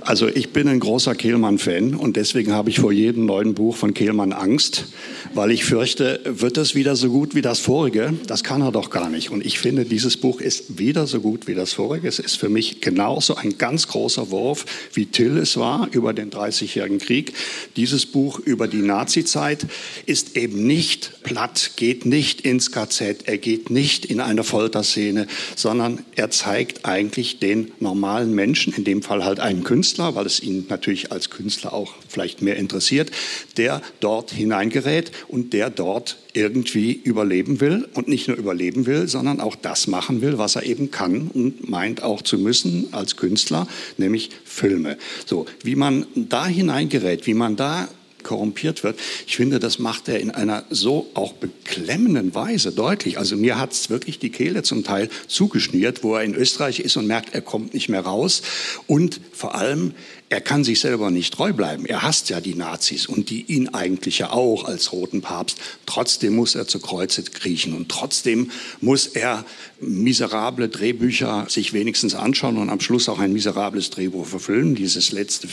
C: Also ich bin ein großer Kehlmann-Fan und deswegen habe ich vor jedem neuen Buch von Kehlmann Angst, weil ich fürchte, wird es wieder so gut wie das vorige? Das kann er doch gar nicht. Und ich finde, dieses Buch ist wieder so gut wie das vorige. Es ist für mich genauso ein ganz großer Wurf wie Till es war über den Dreißigjährigen Krieg. Dieses Buch über die Nazizeit ist eben nicht platt, geht nicht ins KZ, er geht nicht in eine Folterszene, sondern er zeigt eigentlich den normalen Menschen, in dem Fall halt einen Künstler, weil es ihn natürlich als Künstler auch vielleicht mehr interessiert, der dort hineingerät und der dort irgendwie überleben will und nicht nur überleben will, sondern auch das machen will, was er eben kann und meint auch zu müssen als Künstler, nämlich Filme. So, wie man da hineingerät, wie man da korrumpiert wird. Ich finde, das macht er in einer so auch beklemmenden Weise deutlich. Also mir hat es wirklich die Kehle zum Teil zugeschnürt, wo er in Österreich ist und merkt, er kommt nicht mehr raus. Und vor allem, er kann sich selber nicht treu bleiben. Er hasst ja die Nazis und die ihn eigentlich ja auch als roten Papst. Trotzdem muss er zu Kreuze kriechen und trotzdem muss er miserable Drehbücher sich wenigstens anschauen und am Schluss auch ein miserables Drehbuch verfilmen, dieses letzte.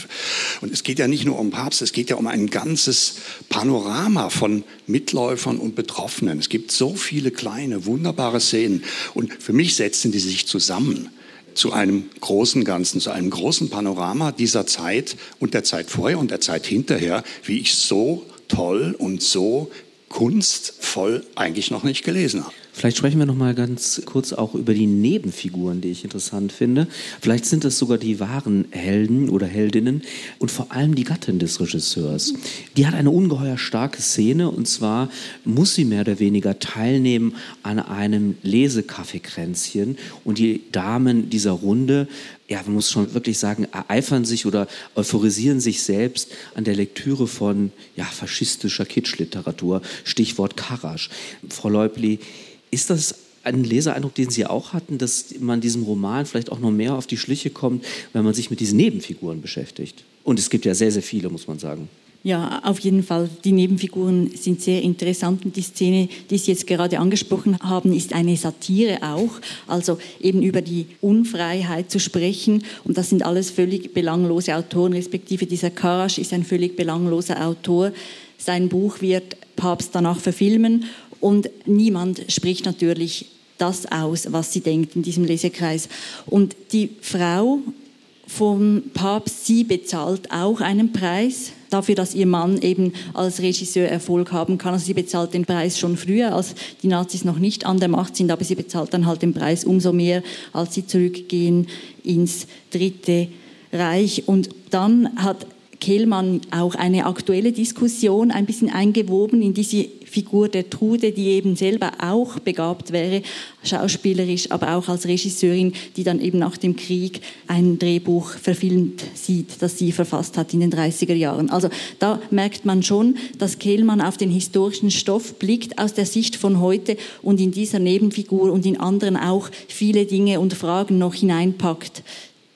C: Und es geht ja nicht nur um Papst, es geht ja um einen ganzes Panorama von Mitläufern und Betroffenen. Es gibt so viele kleine, wunderbare Szenen. Und für mich setzen die sich zusammen zu einem großen Ganzen, zu einem großen Panorama dieser Zeit und der Zeit vorher und der Zeit hinterher, wie ich so toll und so kunstvoll eigentlich noch nicht gelesen habe.
B: Vielleicht sprechen wir noch mal ganz kurz auch über die Nebenfiguren, die ich interessant finde. Vielleicht sind es sogar die wahren Helden oder Heldinnen und vor allem die Gattin des Regisseurs. Die hat eine ungeheuer starke Szene und zwar muss sie mehr oder weniger teilnehmen an einem Lesekaffeekränzchen und die Damen dieser Runde ja, man muss schon wirklich sagen, ereifern sich oder euphorisieren sich selbst an der Lektüre von ja, faschistischer Kitschliteratur, Stichwort Karasch. Frau Leubli, ist das ein Lesereindruck, den Sie auch hatten, dass man diesem Roman vielleicht auch noch mehr auf die Schliche kommt, wenn man sich mit diesen Nebenfiguren beschäftigt? Und es gibt ja sehr, sehr viele, muss man sagen.
E: Ja, auf jeden Fall. Die Nebenfiguren sind sehr interessant und die Szene, die Sie jetzt gerade angesprochen haben, ist eine Satire auch. Also eben über die Unfreiheit zu sprechen und das sind alles völlig belanglose Autoren, respektive dieser Karasch ist ein völlig belangloser Autor. Sein Buch wird Papst danach verfilmen und niemand spricht natürlich das aus, was sie denkt in diesem Lesekreis. Und die Frau vom Papst, sie bezahlt auch einen Preis dafür, dass ihr Mann eben als Regisseur Erfolg haben kann. Also sie bezahlt den Preis schon früher, als die Nazis noch nicht an der Macht sind, aber sie bezahlt dann halt den Preis umso mehr, als sie zurückgehen ins Dritte Reich. Und dann hat Kehlmann auch eine aktuelle Diskussion ein bisschen eingewoben in diese Figur der Trude, die eben selber auch begabt wäre, schauspielerisch, aber auch als Regisseurin, die dann eben nach dem Krieg ein Drehbuch verfilmt sieht, das sie verfasst hat in den 30er Jahren. Also da merkt man schon, dass Kehlmann auf den historischen Stoff blickt aus der Sicht von heute und in dieser Nebenfigur und in anderen auch viele Dinge und Fragen noch hineinpackt,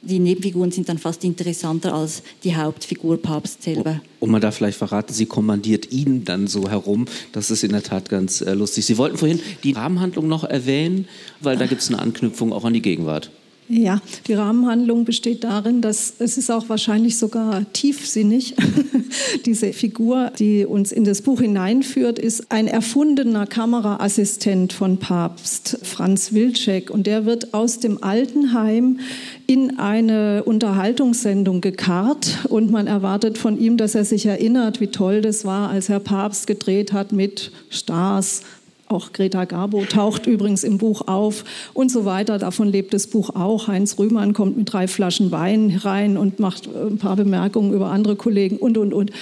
E: die Nebenfiguren sind dann fast interessanter als die Hauptfigur Papst selber.
B: Und man darf vielleicht verraten, sie kommandiert ihn dann so herum. Das ist in der Tat ganz äh, lustig. Sie wollten vorhin die Rahmenhandlung noch erwähnen, weil da gibt es eine Anknüpfung auch an die Gegenwart.
F: Ja, die Rahmenhandlung besteht darin, dass es ist auch wahrscheinlich sogar tiefsinnig. Diese Figur, die uns in das Buch hineinführt, ist ein erfundener Kameraassistent von Papst Franz Wilczek und der wird aus dem Altenheim in eine Unterhaltungssendung gekarrt und man erwartet von ihm, dass er sich erinnert, wie toll das war, als Herr Papst gedreht hat mit Stars, auch Greta Garbo taucht übrigens im Buch auf und so weiter. Davon lebt das Buch auch. Heinz Rühmann kommt mit drei Flaschen Wein rein und macht äh, ein paar Bemerkungen über andere Kollegen und, und, und.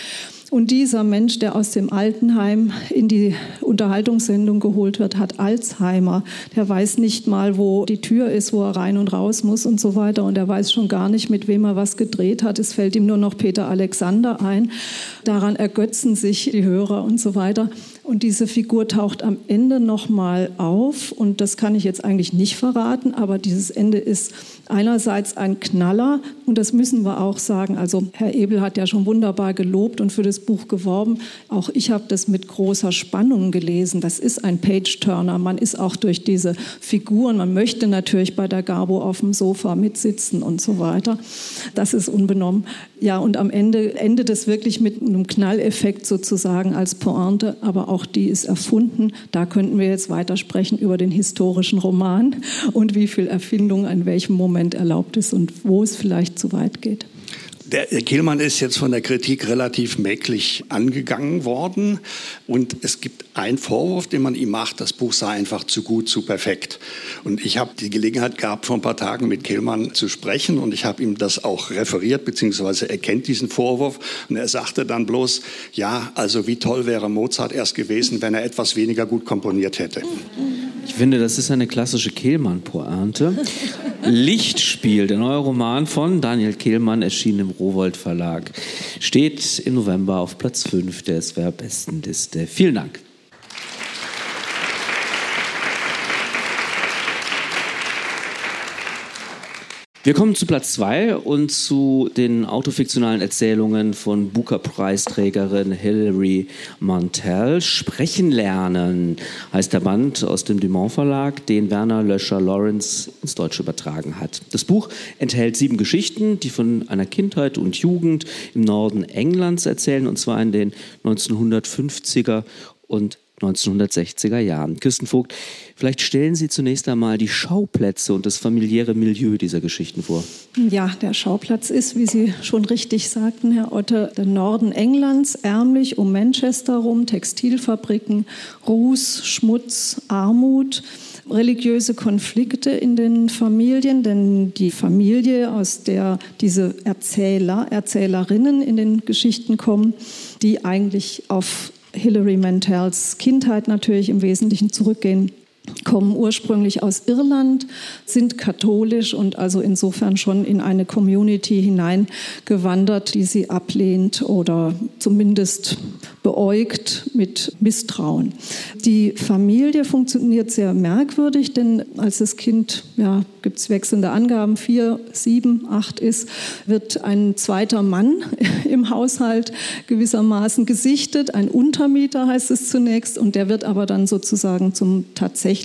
F: Und dieser Mensch, der aus dem Altenheim in die Unterhaltungssendung geholt wird, hat Alzheimer. Der weiß nicht mal, wo die Tür ist, wo er rein und raus muss und so weiter. Und er weiß schon gar nicht, mit wem er was gedreht hat. Es fällt ihm nur noch Peter Alexander ein. Daran ergötzen sich die Hörer und so weiter. Und diese Figur taucht am Ende nochmal auf. Und das kann ich jetzt eigentlich nicht verraten, aber dieses Ende ist einerseits ein Knaller. Und das müssen wir auch sagen. Also Herr Ebel hat ja schon wunderbar gelobt und für das Buch geworben. Auch ich habe das mit großer Spannung gelesen. Das ist ein Page-Turner. Man ist auch durch diese Figuren. Man möchte natürlich bei der Gabo auf dem Sofa mitsitzen und so weiter. Das ist unbenommen. Ja, und am Ende endet es wirklich mit einem Knalleffekt sozusagen als Pointe, aber auch die ist erfunden. Da könnten wir jetzt weitersprechen über den historischen Roman und wie viel Erfindung in welchem Moment erlaubt ist und wo es vielleicht zu weit geht.
C: Der Kehlmann ist jetzt von der Kritik relativ mäglich angegangen worden. Und es gibt einen Vorwurf, den man ihm macht, das Buch sei einfach zu gut, zu perfekt. Und ich habe die Gelegenheit gehabt, vor ein paar Tagen mit Kehlmann zu sprechen. Und ich habe ihm das auch referiert, beziehungsweise er kennt diesen Vorwurf. Und er sagte dann bloß, ja, also wie toll wäre Mozart erst gewesen, wenn er etwas weniger gut komponiert hätte.
B: Ich finde, das ist eine klassische Kehlmann-Pointe. Lichtspiel, der neue Roman von Daniel Kehlmann, erschienen im Rowold Verlag, steht im November auf Platz 5 der SWR-Bestenliste. Vielen Dank. Wir kommen zu Platz zwei und zu den autofiktionalen Erzählungen von Booker-Preisträgerin Hilary Mantel. Sprechen lernen heißt der Band aus dem Dumont Verlag, den Werner Löscher Lawrence ins Deutsche übertragen hat. Das Buch enthält sieben Geschichten, die von einer Kindheit und Jugend im Norden Englands erzählen, und zwar in den 1950er und 1960er Jahren. Kirsten Vogt, vielleicht stellen Sie zunächst einmal die Schauplätze und das familiäre Milieu dieser Geschichten vor.
F: Ja, der Schauplatz ist, wie Sie schon richtig sagten, Herr Otte, der Norden Englands, ärmlich um Manchester rum, Textilfabriken, Ruß, Schmutz, Armut religiöse Konflikte in den Familien, denn die Familie, aus der diese Erzähler, Erzählerinnen in den Geschichten kommen, die eigentlich auf Hilary Mantels Kindheit natürlich im Wesentlichen zurückgehen kommen ursprünglich aus Irland, sind katholisch und also insofern schon in eine Community hineingewandert, die sie ablehnt oder zumindest beäugt mit Misstrauen. Die Familie funktioniert sehr merkwürdig, denn als das Kind, ja, gibt es wechselnde Angaben, vier, sieben, acht ist, wird ein zweiter Mann im Haushalt gewissermaßen gesichtet. Ein Untermieter heißt es zunächst und der wird aber dann sozusagen zum tatsächlichen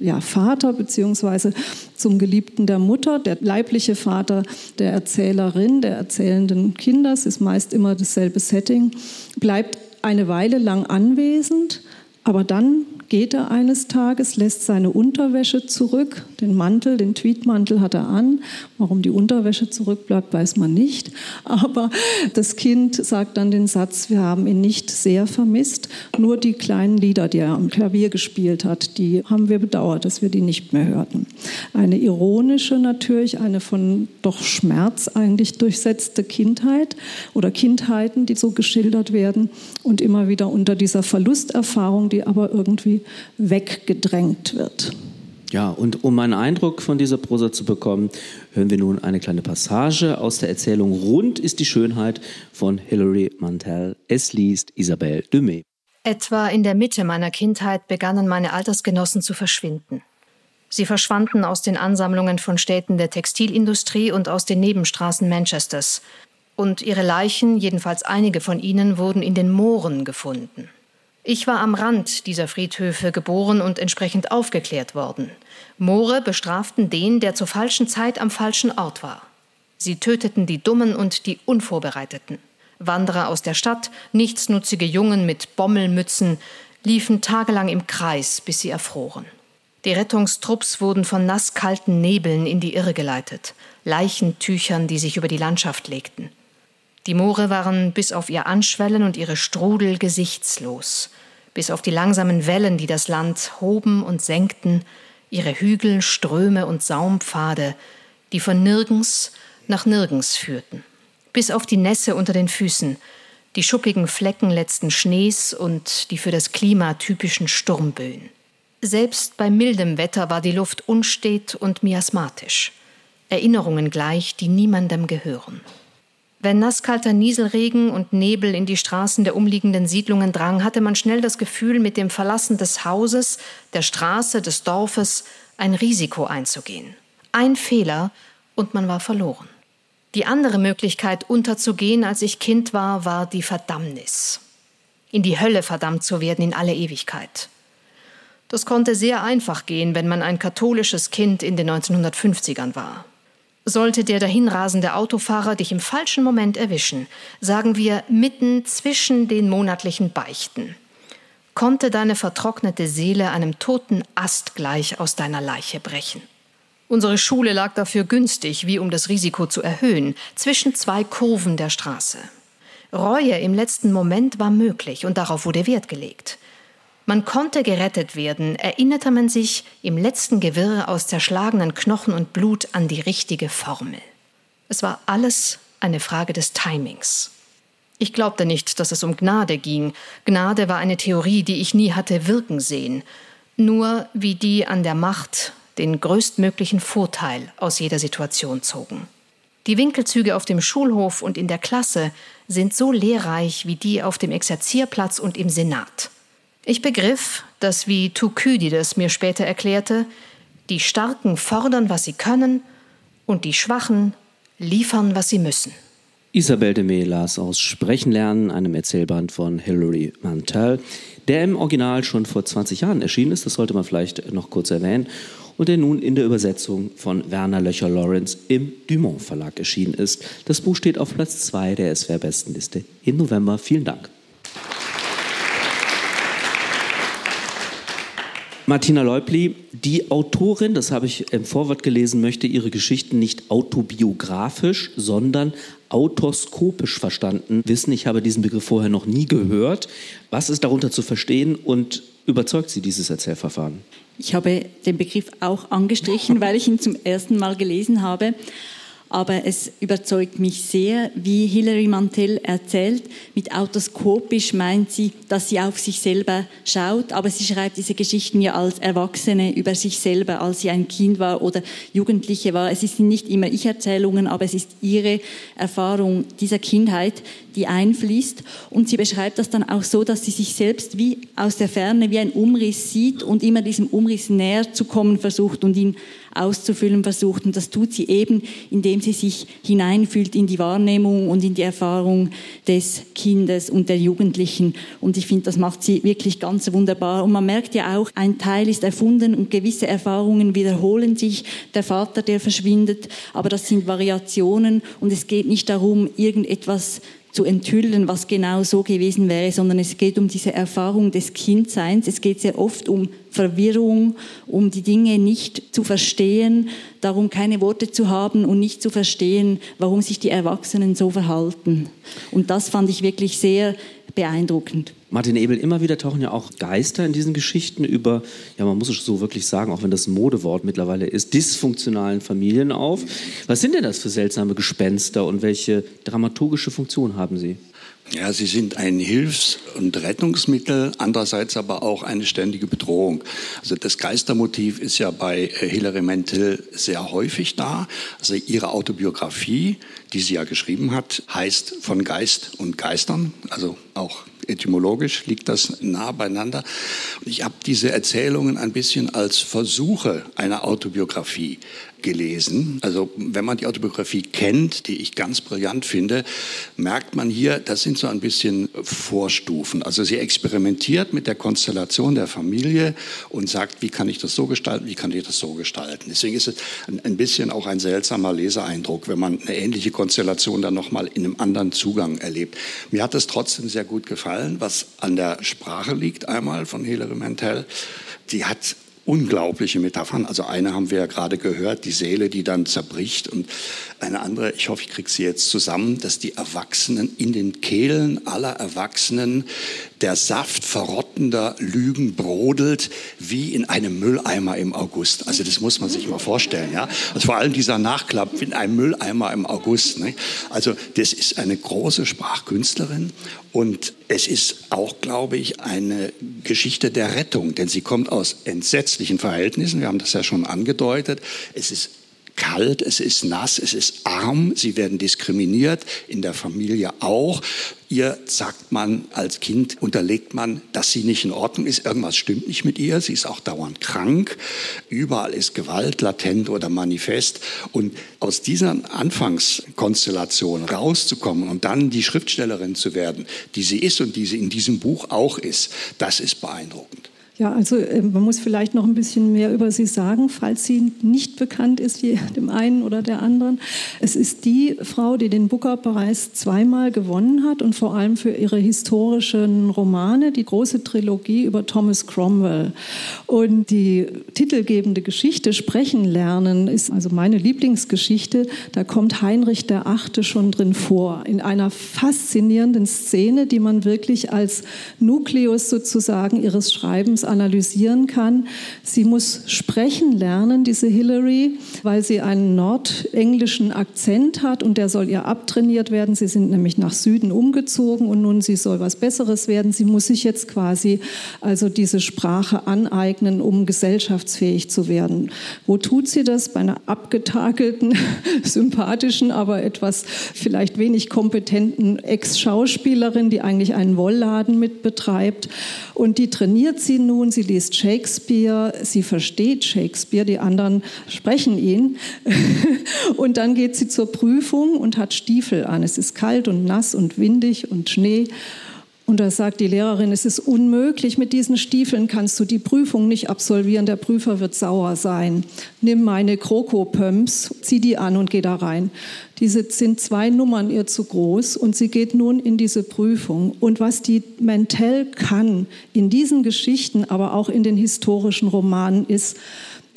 F: ja, Vater beziehungsweise zum Geliebten der Mutter. Der leibliche Vater der Erzählerin, der erzählenden Kinders, ist meist immer dasselbe Setting, bleibt eine Weile lang anwesend, aber dann geht er eines Tages, lässt seine Unterwäsche zurück, den Mantel, den Tweetmantel hat er an. Warum die Unterwäsche zurückbleibt, weiß man nicht. Aber das Kind sagt dann den Satz, wir haben ihn nicht sehr vermisst, nur die kleinen Lieder, die er am Klavier gespielt hat, die haben wir bedauert, dass wir die nicht mehr hörten. Eine ironische natürlich, eine von doch Schmerz eigentlich durchsetzte Kindheit oder Kindheiten, die so geschildert werden und immer wieder unter dieser Verlusterfahrung, die aber irgendwie weggedrängt wird.
B: Ja, und um einen Eindruck von dieser Prosa zu bekommen, hören wir nun eine kleine Passage aus der Erzählung Rund ist die Schönheit von Hilary Mantel. Es liest Isabelle Dumay.
D: Etwa in der Mitte meiner Kindheit begannen meine Altersgenossen zu verschwinden. Sie verschwanden aus den Ansammlungen von Städten der Textilindustrie und aus den Nebenstraßen Manchesters. Und ihre Leichen, jedenfalls einige von ihnen, wurden in den Mooren gefunden. Ich war am Rand dieser Friedhöfe geboren und entsprechend aufgeklärt worden. Moore bestraften den, der zur falschen Zeit am falschen Ort war. Sie töteten die Dummen und die Unvorbereiteten. Wanderer aus der Stadt, nichtsnutzige Jungen mit Bommelmützen, liefen tagelang im Kreis, bis sie erfroren. Die Rettungstrupps wurden von nasskalten Nebeln in die Irre geleitet, Leichentüchern, die sich über die Landschaft legten. Die Moore waren bis auf ihr Anschwellen und ihre Strudel gesichtslos, bis auf die langsamen Wellen, die das Land hoben und senkten, ihre Hügel, Ströme und Saumpfade, die von nirgends nach nirgends führten, bis auf die Nässe unter den Füßen, die schuppigen Flecken letzten Schnees und die für das Klima typischen Sturmböen. Selbst bei mildem Wetter war die Luft unstet und miasmatisch, Erinnerungen gleich, die niemandem gehören. Wenn nasskalter Nieselregen und Nebel in die Straßen der umliegenden Siedlungen drang, hatte man schnell das Gefühl, mit dem Verlassen des Hauses, der Straße, des Dorfes ein Risiko einzugehen. Ein Fehler und man war verloren. Die andere Möglichkeit, unterzugehen, als ich Kind war, war die Verdammnis. In die Hölle verdammt zu werden in alle Ewigkeit. Das konnte sehr einfach gehen, wenn man ein katholisches Kind in den 1950ern war. Sollte der dahinrasende Autofahrer dich im falschen Moment erwischen, sagen wir mitten zwischen den monatlichen Beichten, konnte deine vertrocknete Seele einem toten Ast gleich aus deiner Leiche brechen. Unsere Schule lag dafür günstig, wie um das Risiko zu erhöhen, zwischen zwei Kurven der Straße. Reue im letzten Moment war möglich und darauf wurde Wert gelegt. Man konnte gerettet werden, erinnerte man sich im letzten Gewirr aus zerschlagenen Knochen und Blut an die richtige Formel. Es war alles eine Frage des Timings. Ich glaubte nicht, dass es um Gnade ging. Gnade war eine Theorie, die ich nie hatte wirken sehen, nur wie die an der Macht den größtmöglichen Vorteil aus jeder Situation zogen. Die Winkelzüge auf dem Schulhof und in der Klasse sind so lehrreich wie die auf dem Exerzierplatz und im Senat. Ich begriff, dass, wie Thukydides mir später erklärte, die Starken fordern, was sie können, Und die Schwachen liefern, was sie müssen.
B: Isabel de las aus Sprechen lernen, einem Erzählband von Hilary Mantel, der im Original schon vor 20 Jahren erschienen ist, das sollte man vielleicht noch kurz erwähnen, und der nun in der Übersetzung von Werner Löcher-Lawrence im Dumont Verlag erschienen ist. Das Buch steht auf Platz 2 der SWR-Bestenliste im November. Vielen Dank. Martina Leubli, die Autorin, das habe ich im Vorwort gelesen, möchte ihre Geschichten nicht autobiografisch, sondern autoskopisch verstanden wissen. Ich habe diesen Begriff vorher noch nie gehört. Was ist darunter zu verstehen und überzeugt Sie dieses Erzählverfahren?
E: Ich habe den Begriff auch angestrichen, weil ich ihn zum ersten Mal gelesen habe aber es überzeugt mich sehr, wie Hilary Mantel erzählt. Mit autoskopisch meint sie, dass sie auf sich selber schaut, aber sie schreibt diese Geschichten ja als Erwachsene über sich selber, als sie ein Kind war oder Jugendliche war. Es sind nicht immer Ich-Erzählungen, aber es ist ihre Erfahrung dieser Kindheit, die einfließt. Und sie beschreibt das dann auch so, dass sie sich selbst wie aus der Ferne, wie ein Umriss sieht und immer diesem Umriss näher zu kommen versucht und ihn auszufüllen versucht. Und das tut sie eben, indem sie sich hineinfühlt in die Wahrnehmung und in die Erfahrung des Kindes und der Jugendlichen. Und ich finde, das macht sie wirklich ganz wunderbar. Und man merkt ja auch, ein Teil ist erfunden und gewisse Erfahrungen wiederholen sich. Der Vater, der verschwindet, aber das sind Variationen und es geht nicht darum, irgendetwas zu enthüllen, was genau so gewesen wäre, sondern es geht um diese Erfahrung des Kindseins. Es geht sehr oft um Verwirrung, um die Dinge nicht zu verstehen, darum keine Worte zu haben und nicht zu verstehen, warum sich die Erwachsenen so verhalten. Und das fand ich wirklich sehr beeindruckend.
B: Martin Ebel, immer wieder tauchen ja auch Geister in diesen Geschichten über, ja, man muss es so wirklich sagen, auch wenn das Modewort mittlerweile ist, dysfunktionalen Familien auf. Was sind denn das für seltsame Gespenster und welche dramaturgische Funktion haben sie?
C: Ja, sie sind ein Hilfs- und Rettungsmittel, andererseits aber auch eine ständige Bedrohung. Also das Geistermotiv ist ja bei äh, Hilary Mantel sehr häufig da. Also ihre Autobiografie, die sie ja geschrieben hat, heißt von Geist und Geistern, also auch etymologisch liegt das nah beieinander. Und ich habe diese Erzählungen ein bisschen als Versuche einer Autobiografie gelesen. Also wenn man die Autobiografie kennt, die ich ganz brillant finde, merkt man hier, das sind so ein bisschen Vorstufen. Also sie experimentiert mit der Konstellation der Familie und sagt, wie kann ich das so gestalten, wie kann ich das so gestalten. Deswegen ist es ein bisschen auch ein seltsamer Leseeindruck, wenn man eine ähnliche Konstellation dann nochmal in einem anderen Zugang erlebt. Mir hat es trotzdem sehr gut gefallen, was an der Sprache liegt einmal von Hilary Mantel. Die hat unglaubliche Metaphern. Also eine haben wir ja gerade gehört, die Seele, die dann zerbricht und eine andere, ich hoffe, ich kriege sie jetzt zusammen, dass die Erwachsenen in den Kehlen aller Erwachsenen der Saft verrottender Lügen brodelt wie in einem Mülleimer im August. Also das muss man sich mal vorstellen. Ja? Also vor allem dieser Nachklapp in einem Mülleimer im August. Ne? Also das ist eine große Sprachkünstlerin und es ist auch, glaube ich, eine Geschichte der Rettung, denn sie kommt aus entsetzlichen Verhältnissen. Wir haben das ja schon angedeutet. Es ist kalt, es ist nass, es ist arm, sie werden diskriminiert, in der Familie auch. Ihr sagt man als Kind, unterlegt man, dass sie nicht in Ordnung ist, irgendwas stimmt nicht mit ihr, sie ist auch dauernd krank, überall ist Gewalt latent oder manifest. Und aus dieser Anfangskonstellation rauszukommen und dann die Schriftstellerin zu werden, die sie ist und die sie in diesem Buch auch ist, das ist beeindruckend.
F: Ja, also äh, man muss vielleicht noch ein bisschen mehr über sie sagen, falls sie nicht bekannt ist, wie dem einen oder der anderen. Es ist die Frau, die den Booker-Preis zweimal gewonnen hat und vor allem für ihre historischen Romane, die große Trilogie über Thomas Cromwell. Und die titelgebende Geschichte Sprechen lernen ist also meine Lieblingsgeschichte. Da kommt Heinrich der Achte schon drin vor, in einer faszinierenden Szene, die man wirklich als Nukleus sozusagen ihres Schreibens analysieren kann. Sie muss sprechen lernen, diese Hillary, weil sie einen nordenglischen Akzent hat und der soll ihr abtrainiert werden. Sie sind nämlich nach Süden umgezogen und nun sie soll was Besseres werden. Sie muss sich jetzt quasi also diese Sprache aneignen, um gesellschaftsfähig zu werden. Wo tut sie das? Bei einer abgetakelten, sympathischen, aber etwas vielleicht wenig kompetenten Ex-Schauspielerin, die eigentlich einen Wollladen mit betreibt. Und die trainiert sie nun nun, sie liest Shakespeare, sie versteht Shakespeare, die anderen sprechen ihn. und dann geht sie zur Prüfung und hat Stiefel an. Es ist kalt und nass und windig und Schnee. Und da sagt die Lehrerin, es ist unmöglich, mit diesen Stiefeln kannst du die Prüfung nicht absolvieren, der Prüfer wird sauer sein. Nimm meine Krokopumps, zieh die an und geh da rein. Diese sind zwei Nummern ihr zu groß und sie geht nun in diese Prüfung. Und was die Mentel kann in diesen Geschichten, aber auch in den historischen Romanen ist,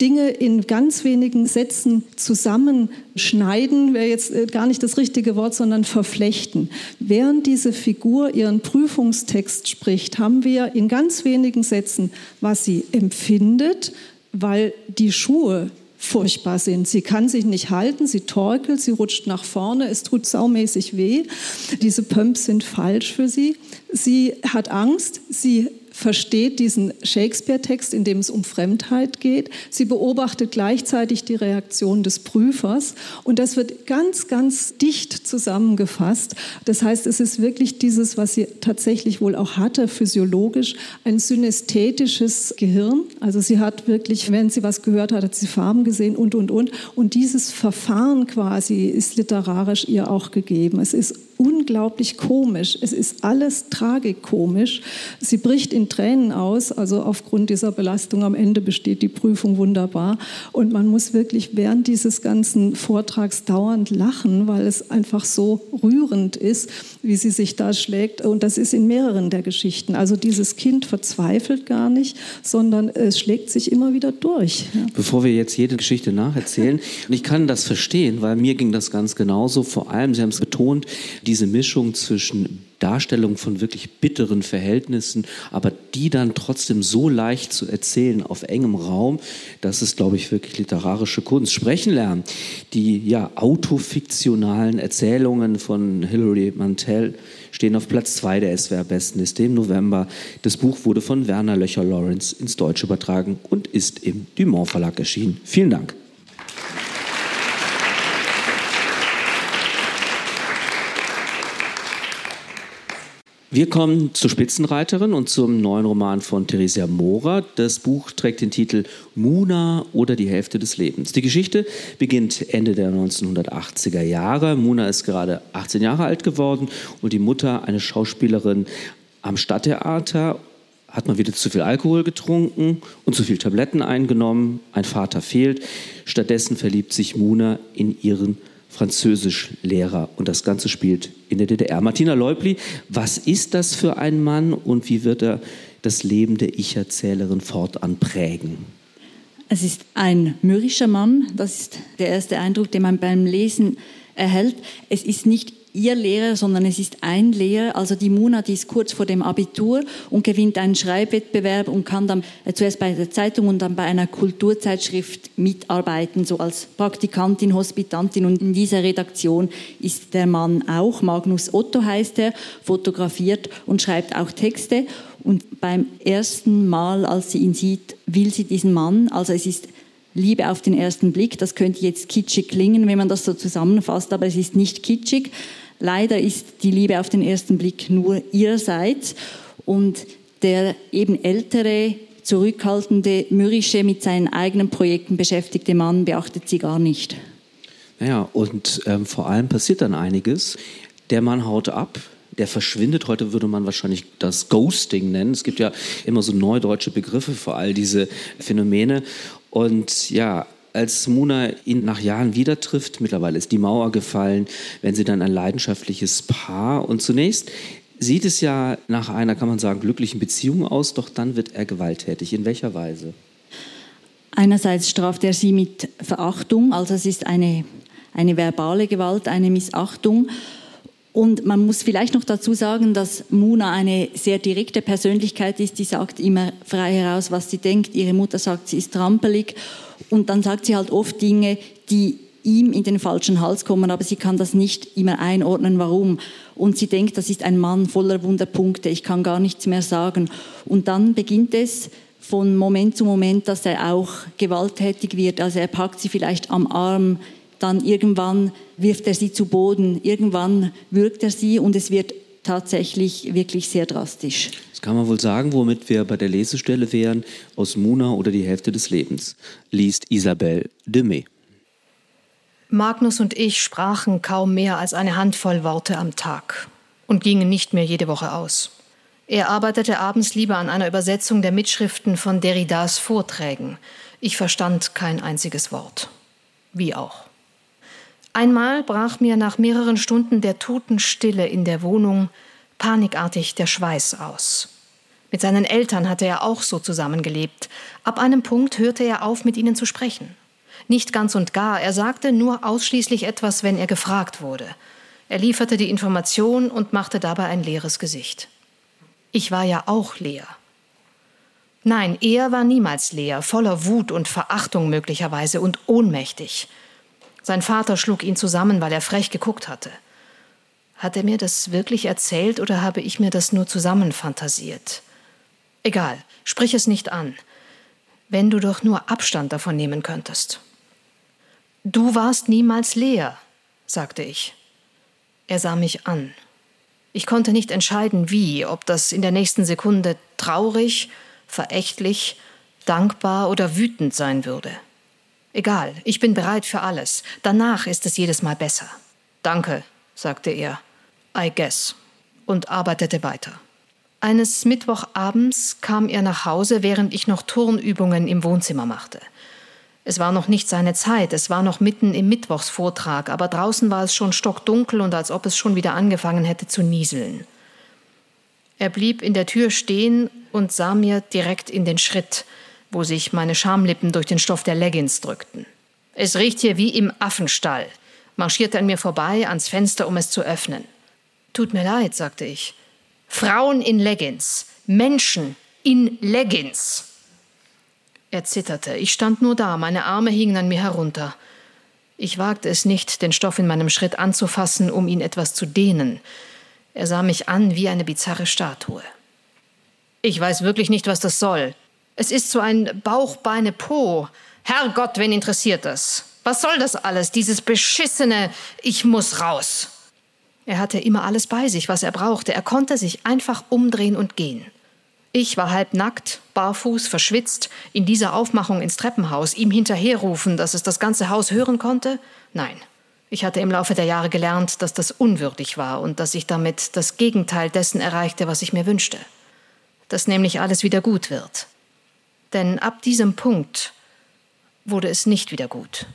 F: Dinge in ganz wenigen Sätzen zusammenschneiden, wäre jetzt äh, gar nicht das richtige Wort, sondern verflechten. Während diese Figur ihren Prüfungstext spricht, haben wir in ganz wenigen Sätzen, was sie empfindet, weil die Schuhe furchtbar sind. Sie kann sich nicht halten, sie torkelt, sie rutscht nach vorne, es tut saumäßig weh. Diese Pumps sind falsch für sie. Sie hat Angst, sie versteht diesen Shakespeare-Text, in dem es um Fremdheit geht. Sie beobachtet gleichzeitig die Reaktion des Prüfers und das wird ganz, ganz dicht zusammengefasst. Das heißt, es ist wirklich dieses, was sie tatsächlich wohl auch hatte, physiologisch, ein synästhetisches Gehirn. Also sie hat wirklich, wenn sie was gehört hat, hat sie Farben gesehen und, und, und. Und dieses Verfahren quasi ist literarisch ihr auch gegeben. Es ist unglaublich komisch. Es ist alles tragikomisch. Sie bricht in Tränen aus. Also aufgrund dieser Belastung am Ende besteht die Prüfung wunderbar. Und man muss wirklich während dieses ganzen Vortrags dauernd lachen, weil es einfach so rührend ist, wie sie sich da schlägt. Und das ist in mehreren der Geschichten. Also dieses Kind verzweifelt gar nicht, sondern es schlägt sich immer wieder durch.
B: Ja. Bevor wir jetzt jede Geschichte nacherzählen, und ich kann das verstehen, weil mir ging das ganz genauso. Vor allem, Sie haben es betont, diese Mischung zwischen Darstellung von wirklich bitteren Verhältnissen, aber die dann trotzdem so leicht zu erzählen auf engem Raum, das ist, glaube ich, wirklich literarische Kunst. Sprechen lernen. Die ja autofiktionalen Erzählungen von Hilary Mantel stehen auf Platz zwei der SWR-Bestenliste im November. Das Buch wurde von Werner Löcher-Lawrence ins Deutsche übertragen und ist im Dumont Verlag erschienen. Vielen Dank. Wir kommen zur Spitzenreiterin und zum neuen Roman von Theresia Mora. Das Buch trägt den Titel Muna oder die Hälfte des Lebens. Die Geschichte beginnt Ende der 1980er Jahre. Muna ist gerade 18 Jahre alt geworden und die Mutter, eine Schauspielerin am Stadttheater, hat mal wieder zu viel Alkohol getrunken und zu viel Tabletten eingenommen. Ein Vater fehlt. Stattdessen verliebt sich Muna in ihren Französischlehrer und das Ganze spielt in der DDR. Martina Leubli, was ist das für ein Mann und wie wird er das Leben der Ich-Erzählerin fortan prägen?
E: Es ist ein mürrischer Mann, das ist der erste Eindruck, den man beim Lesen erhält. Es ist nicht ihr Lehrer, sondern es ist ein Lehrer. Also die Muna, die ist kurz vor dem Abitur und gewinnt einen Schreibwettbewerb und kann dann äh, zuerst bei der Zeitung und dann bei einer Kulturzeitschrift mitarbeiten, so als Praktikantin, Hospitantin. Und in dieser Redaktion ist der Mann auch, Magnus Otto heißt er, fotografiert und schreibt auch Texte. Und beim ersten Mal, als sie ihn sieht, will sie diesen Mann, also es ist Liebe auf den ersten Blick. Das könnte jetzt kitschig klingen, wenn man das so zusammenfasst, aber es ist nicht kitschig. Leider ist die Liebe auf den ersten Blick nur ihrerseits und der eben ältere, zurückhaltende, mürrische, mit seinen eigenen Projekten beschäftigte Mann beachtet sie gar nicht.
B: Naja, und ähm, vor allem passiert dann einiges. Der Mann haut ab, der verschwindet. Heute würde man wahrscheinlich das Ghosting nennen. Es gibt ja immer so neudeutsche Begriffe für all diese Phänomene. Und ja, als Muna ihn nach Jahren wieder trifft, mittlerweile ist die Mauer gefallen, wenn sie dann ein leidenschaftliches Paar und zunächst sieht es ja nach einer, kann man sagen, glücklichen Beziehung aus, doch dann wird er gewalttätig. In welcher Weise?
E: Einerseits straft er sie mit Verachtung, also es ist eine, eine verbale Gewalt, eine Missachtung. Und man muss vielleicht noch dazu sagen, dass Muna eine sehr direkte Persönlichkeit ist, die sagt immer frei heraus, was sie denkt. Ihre Mutter sagt, sie ist trampelig. Und dann sagt sie halt oft Dinge, die ihm in den falschen Hals kommen, aber sie kann das nicht immer einordnen, warum. Und sie denkt, das ist ein Mann voller Wunderpunkte, ich kann gar nichts mehr sagen. Und dann beginnt es von Moment zu Moment, dass er auch gewalttätig wird. Also er packt sie vielleicht am Arm, dann irgendwann wirft er sie zu Boden, irgendwann würgt er sie und es wird tatsächlich wirklich sehr drastisch.
B: Das kann man wohl sagen, womit wir bei der Lesestelle wären, aus Muna oder die Hälfte des Lebens, liest Isabelle Demey.
D: Magnus und ich sprachen kaum mehr als eine Handvoll Worte am Tag und gingen nicht mehr jede Woche aus. Er arbeitete abends lieber an einer Übersetzung der Mitschriften von Derridas Vorträgen. Ich verstand kein einziges Wort. Wie auch. Einmal brach mir nach mehreren Stunden der Totenstille in der Wohnung panikartig der Schweiß aus. Mit seinen Eltern hatte er auch so zusammengelebt. Ab einem Punkt hörte er auf, mit ihnen zu sprechen. Nicht ganz und gar, er sagte nur ausschließlich etwas, wenn er gefragt wurde. Er lieferte die Information und machte dabei ein leeres Gesicht. Ich war ja auch leer. Nein, er war niemals leer, voller Wut und Verachtung möglicherweise und ohnmächtig. Sein Vater schlug ihn zusammen, weil er frech geguckt hatte. Hat er mir das wirklich erzählt oder habe ich mir das nur zusammenfantasiert? Egal, sprich es nicht an. Wenn du doch nur Abstand davon nehmen könntest. Du warst niemals leer, sagte ich. Er sah mich an. Ich konnte nicht entscheiden, wie, ob das in der nächsten Sekunde traurig, verächtlich, dankbar oder wütend sein würde. Egal, ich bin bereit für alles. Danach ist es jedes Mal besser. Danke, sagte er. I guess. Und arbeitete weiter. Eines Mittwochabends kam er nach Hause, während ich noch Turnübungen im Wohnzimmer machte. Es war noch nicht seine Zeit, es war noch mitten im Mittwochsvortrag, aber draußen war es schon stockdunkel und als ob es schon wieder angefangen hätte zu nieseln. Er blieb in der Tür stehen und sah mir direkt in den Schritt, wo sich meine Schamlippen durch den Stoff der Leggings drückten. Es riecht hier wie im Affenstall, marschierte an mir vorbei ans Fenster, um es zu öffnen. Tut mir leid, sagte ich. Frauen in Leggings, Menschen in Leggings. Er zitterte. Ich stand nur da, meine Arme hingen an mir herunter. Ich wagte es nicht, den Stoff in meinem Schritt anzufassen, um ihn etwas zu dehnen. Er sah mich an wie eine bizarre Statue. Ich weiß wirklich nicht, was das soll. Es ist so ein Bauch, Beine, Po. Herrgott, wen interessiert das? Was soll das alles? Dieses beschissene Ich muss raus. Er hatte immer alles bei sich, was er brauchte. Er konnte sich einfach umdrehen und gehen. Ich war halb nackt, barfuß, verschwitzt, in dieser Aufmachung ins Treppenhaus, ihm hinterherrufen, dass es das ganze Haus hören konnte? Nein. Ich hatte im Laufe der Jahre gelernt, dass das unwürdig war und dass ich damit das Gegenteil dessen erreichte, was ich mir wünschte. Dass nämlich alles wieder gut wird. Denn ab diesem Punkt wurde es nicht wieder gut.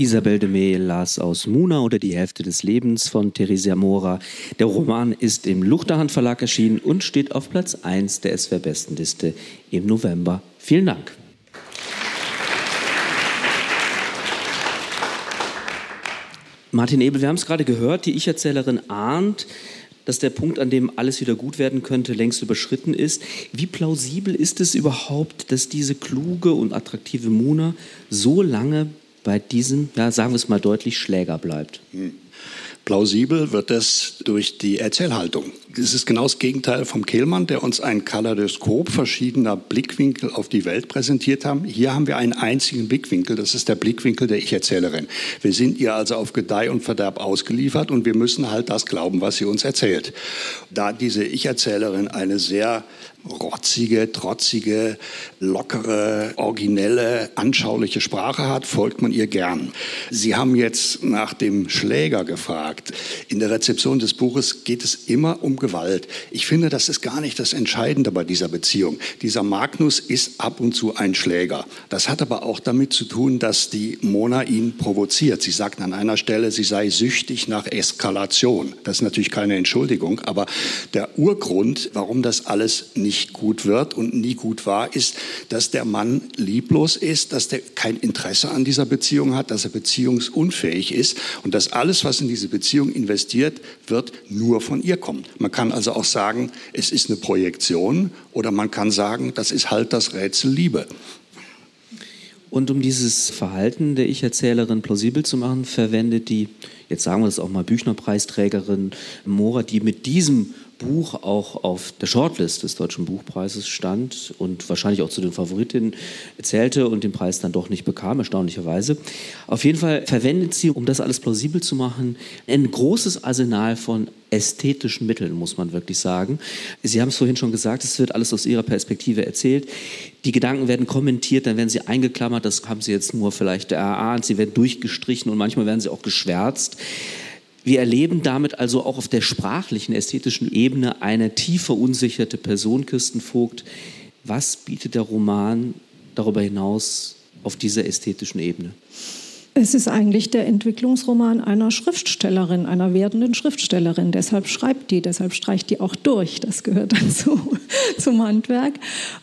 B: Isabel de May las aus Muna oder die Hälfte des Lebens von Theresia Mora. Der Roman ist im Luchterhand Verlag erschienen und steht auf Platz 1 der SWR Bestenliste im November. Vielen Dank. Martin Ebel, wir haben es gerade gehört, die Ich-Erzählerin ahnt, dass der Punkt, an dem alles wieder gut werden könnte, längst überschritten ist. Wie plausibel ist es überhaupt, dass diese kluge und attraktive Muna so lange bei diesem, ja, sagen wir es mal deutlich, Schläger bleibt. Hm.
C: Plausibel wird das durch die Erzählhaltung. Es ist genau das Gegenteil vom Kehlmann, der uns ein Kaleidoskop verschiedener Blickwinkel auf die Welt präsentiert haben. Hier haben wir einen einzigen Blickwinkel, das ist der Blickwinkel der Ich-Erzählerin. Wir sind ihr also auf Gedeih und Verderb ausgeliefert und wir müssen halt das glauben, was sie uns erzählt. Da diese Ich-Erzählerin eine sehr rotzige, trotzige, lockere, originelle, anschauliche Sprache hat, folgt man ihr gern. Sie haben jetzt nach dem Schläger gefragt. In der Rezeption des Buches geht es immer um Gewalt. Ich finde, das ist gar nicht das Entscheidende bei dieser Beziehung. Dieser Magnus ist ab und zu ein Schläger. Das hat aber auch damit zu tun, dass die Mona ihn provoziert. Sie sagt an einer Stelle, sie sei süchtig nach Eskalation. Das ist natürlich keine Entschuldigung, aber der Urgrund, warum das alles nicht gut wird und nie gut war, ist, dass der Mann lieblos ist, dass der kein Interesse an dieser Beziehung hat, dass er beziehungsunfähig ist und dass alles, was in diese Beziehung investiert wird, nur von ihr kommt. Man kann also auch sagen, es ist eine Projektion oder man kann sagen, das ist halt das Rätsel Liebe.
B: Und um dieses Verhalten der Ich-Erzählerin plausibel zu machen, verwendet die, jetzt sagen wir es auch mal, Büchnerpreisträgerin Mora, die mit diesem Buch auch auf der Shortlist des Deutschen Buchpreises stand und wahrscheinlich auch zu den Favoritinnen zählte und den Preis dann doch nicht bekam, erstaunlicherweise. Auf jeden Fall verwendet sie, um das alles plausibel zu machen, ein großes Arsenal von ästhetischen Mitteln, muss man wirklich sagen. Sie haben es vorhin schon gesagt, es wird alles aus Ihrer Perspektive erzählt. Die Gedanken werden kommentiert, dann werden sie eingeklammert, das haben Sie jetzt nur vielleicht erahnt, sie werden durchgestrichen und manchmal werden sie auch geschwärzt. Wir erleben damit also auch auf der sprachlichen, ästhetischen Ebene eine tief verunsicherte Person, Kirsten Vogt. Was bietet der Roman darüber hinaus auf dieser ästhetischen Ebene?
F: Es ist eigentlich der Entwicklungsroman einer Schriftstellerin, einer werdenden Schriftstellerin. Deshalb schreibt die, deshalb streicht die auch durch. Das gehört dazu zum Handwerk.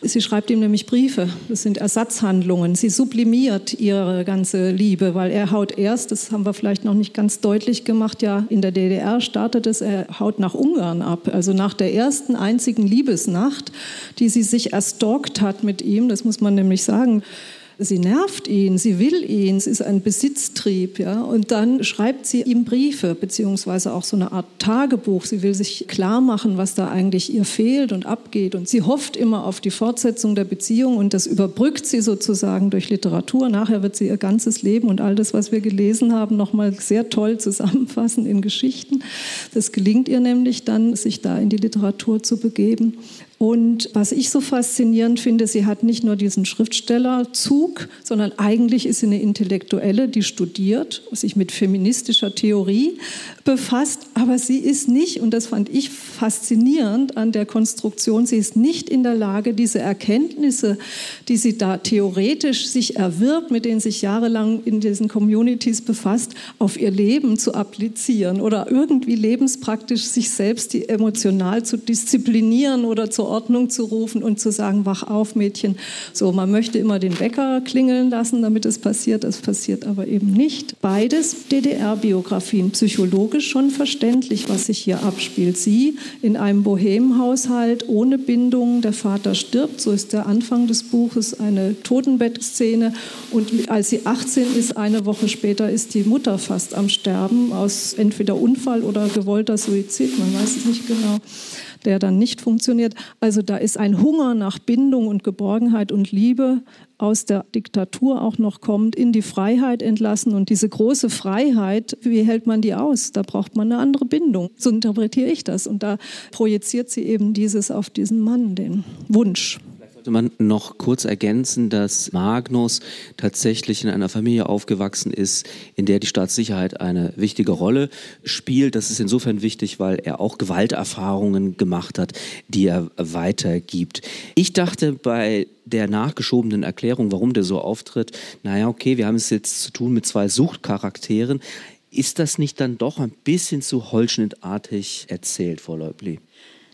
F: Sie schreibt ihm nämlich Briefe. Das sind Ersatzhandlungen. Sie sublimiert ihre ganze Liebe, weil er haut erst, das haben wir vielleicht noch nicht ganz deutlich gemacht, ja, in der DDR startet es, er haut nach Ungarn ab. Also nach der ersten einzigen Liebesnacht, die sie sich erstalkt hat mit ihm, das muss man nämlich sagen, Sie nervt ihn, sie will ihn, es ist ein Besitztrieb. Ja? Und dann schreibt sie ihm Briefe, beziehungsweise auch so eine Art Tagebuch. Sie will sich klar machen, was da eigentlich ihr fehlt und abgeht. Und sie hofft immer auf die Fortsetzung der Beziehung und das überbrückt sie sozusagen durch Literatur. Nachher wird sie ihr ganzes Leben und all das, was wir gelesen haben, nochmal sehr toll zusammenfassen in Geschichten. Das gelingt ihr nämlich dann, sich da in die Literatur zu begeben. Und was ich so faszinierend finde, sie hat nicht nur diesen Schriftstellerzug, sondern eigentlich ist sie eine Intellektuelle, die studiert, sich mit feministischer Theorie befasst, aber sie ist nicht, und das fand ich faszinierend an der Konstruktion, sie ist nicht in der Lage, diese Erkenntnisse, die sie da theoretisch sich erwirbt, mit denen sich jahrelang in diesen Communities befasst, auf ihr Leben zu applizieren oder irgendwie lebenspraktisch sich selbst emotional zu disziplinieren oder zu Ordnung zu rufen und zu sagen, wach auf, Mädchen. So, man möchte immer den Wecker klingeln lassen, damit es passiert. Es passiert aber eben nicht. Beides DDR-Biografien, psychologisch schon verständlich, was sich hier abspielt. Sie in einem Bohemhaushalt ohne Bindung, der Vater stirbt, so ist der Anfang des Buches, eine Totenbettszene. Und als sie 18 ist, eine Woche später, ist die Mutter fast am Sterben, aus entweder Unfall oder gewollter Suizid, man weiß es nicht genau der dann nicht funktioniert. Also da ist ein Hunger nach Bindung und Geborgenheit und Liebe aus der Diktatur auch noch kommt, in die Freiheit entlassen. Und diese große Freiheit, wie hält man die aus? Da braucht man eine andere Bindung. So interpretiere ich das. Und da projiziert sie eben dieses auf diesen Mann, den Wunsch
B: sollte man noch kurz ergänzen, dass Magnus tatsächlich in einer Familie aufgewachsen ist, in der die Staatssicherheit eine wichtige Rolle spielt. Das ist insofern wichtig, weil er auch Gewalterfahrungen gemacht hat, die er weitergibt. Ich dachte bei der nachgeschobenen Erklärung, warum der so auftritt, naja, okay, wir haben es jetzt zu tun mit zwei Suchtcharakteren. Ist das nicht dann doch ein bisschen zu holzschnittartig erzählt, Frau Leubli?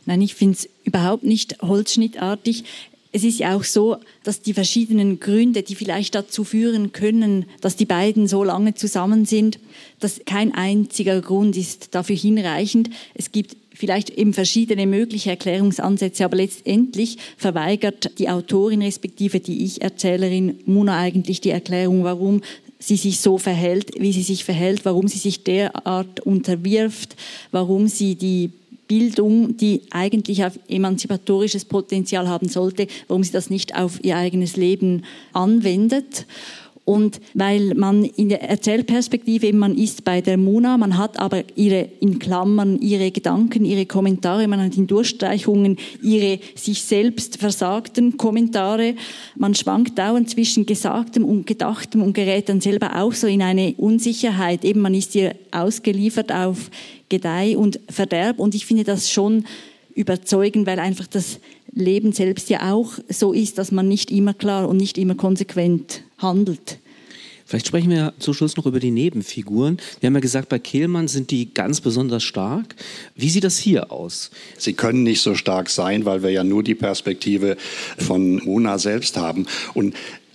E: Nein, ich finde es überhaupt nicht holzschnittartig es ist ja auch so, dass die verschiedenen Gründe, die vielleicht dazu führen können, dass die beiden so lange zusammen sind, dass kein einziger Grund ist dafür hinreichend. Es gibt vielleicht eben verschiedene mögliche Erklärungsansätze, aber letztendlich verweigert die Autorin respektive die Ich-Erzählerin Muna eigentlich die Erklärung, warum sie sich so verhält, wie sie sich verhält, warum sie sich derart unterwirft, warum sie die Bildung, die eigentlich auf emanzipatorisches Potenzial haben sollte, warum sie das nicht auf ihr eigenes Leben anwendet. Und weil man in der Erzählperspektive eben, man ist bei der Muna, man hat aber ihre, in Klammern, ihre Gedanken, ihre Kommentare, man hat in Durchstreichungen ihre sich selbst versagten Kommentare. Man schwankt dauernd zwischen Gesagtem und Gedachtem und gerät dann selber auch so in eine Unsicherheit. Eben, man ist ihr ausgeliefert auf Gedeih und Verderb. Und ich finde das schon überzeugend, weil einfach das Leben selbst ja auch so ist, dass man nicht immer klar und nicht immer konsequent handelt.
B: Vielleicht sprechen wir zum Schluss noch über die Nebenfiguren. Wir haben ja gesagt, bei Kehlmann sind die ganz besonders stark. Wie sieht das hier aus?
C: Sie können nicht so stark sein, weil wir ja nur die Perspektive von Mona selbst haben. Und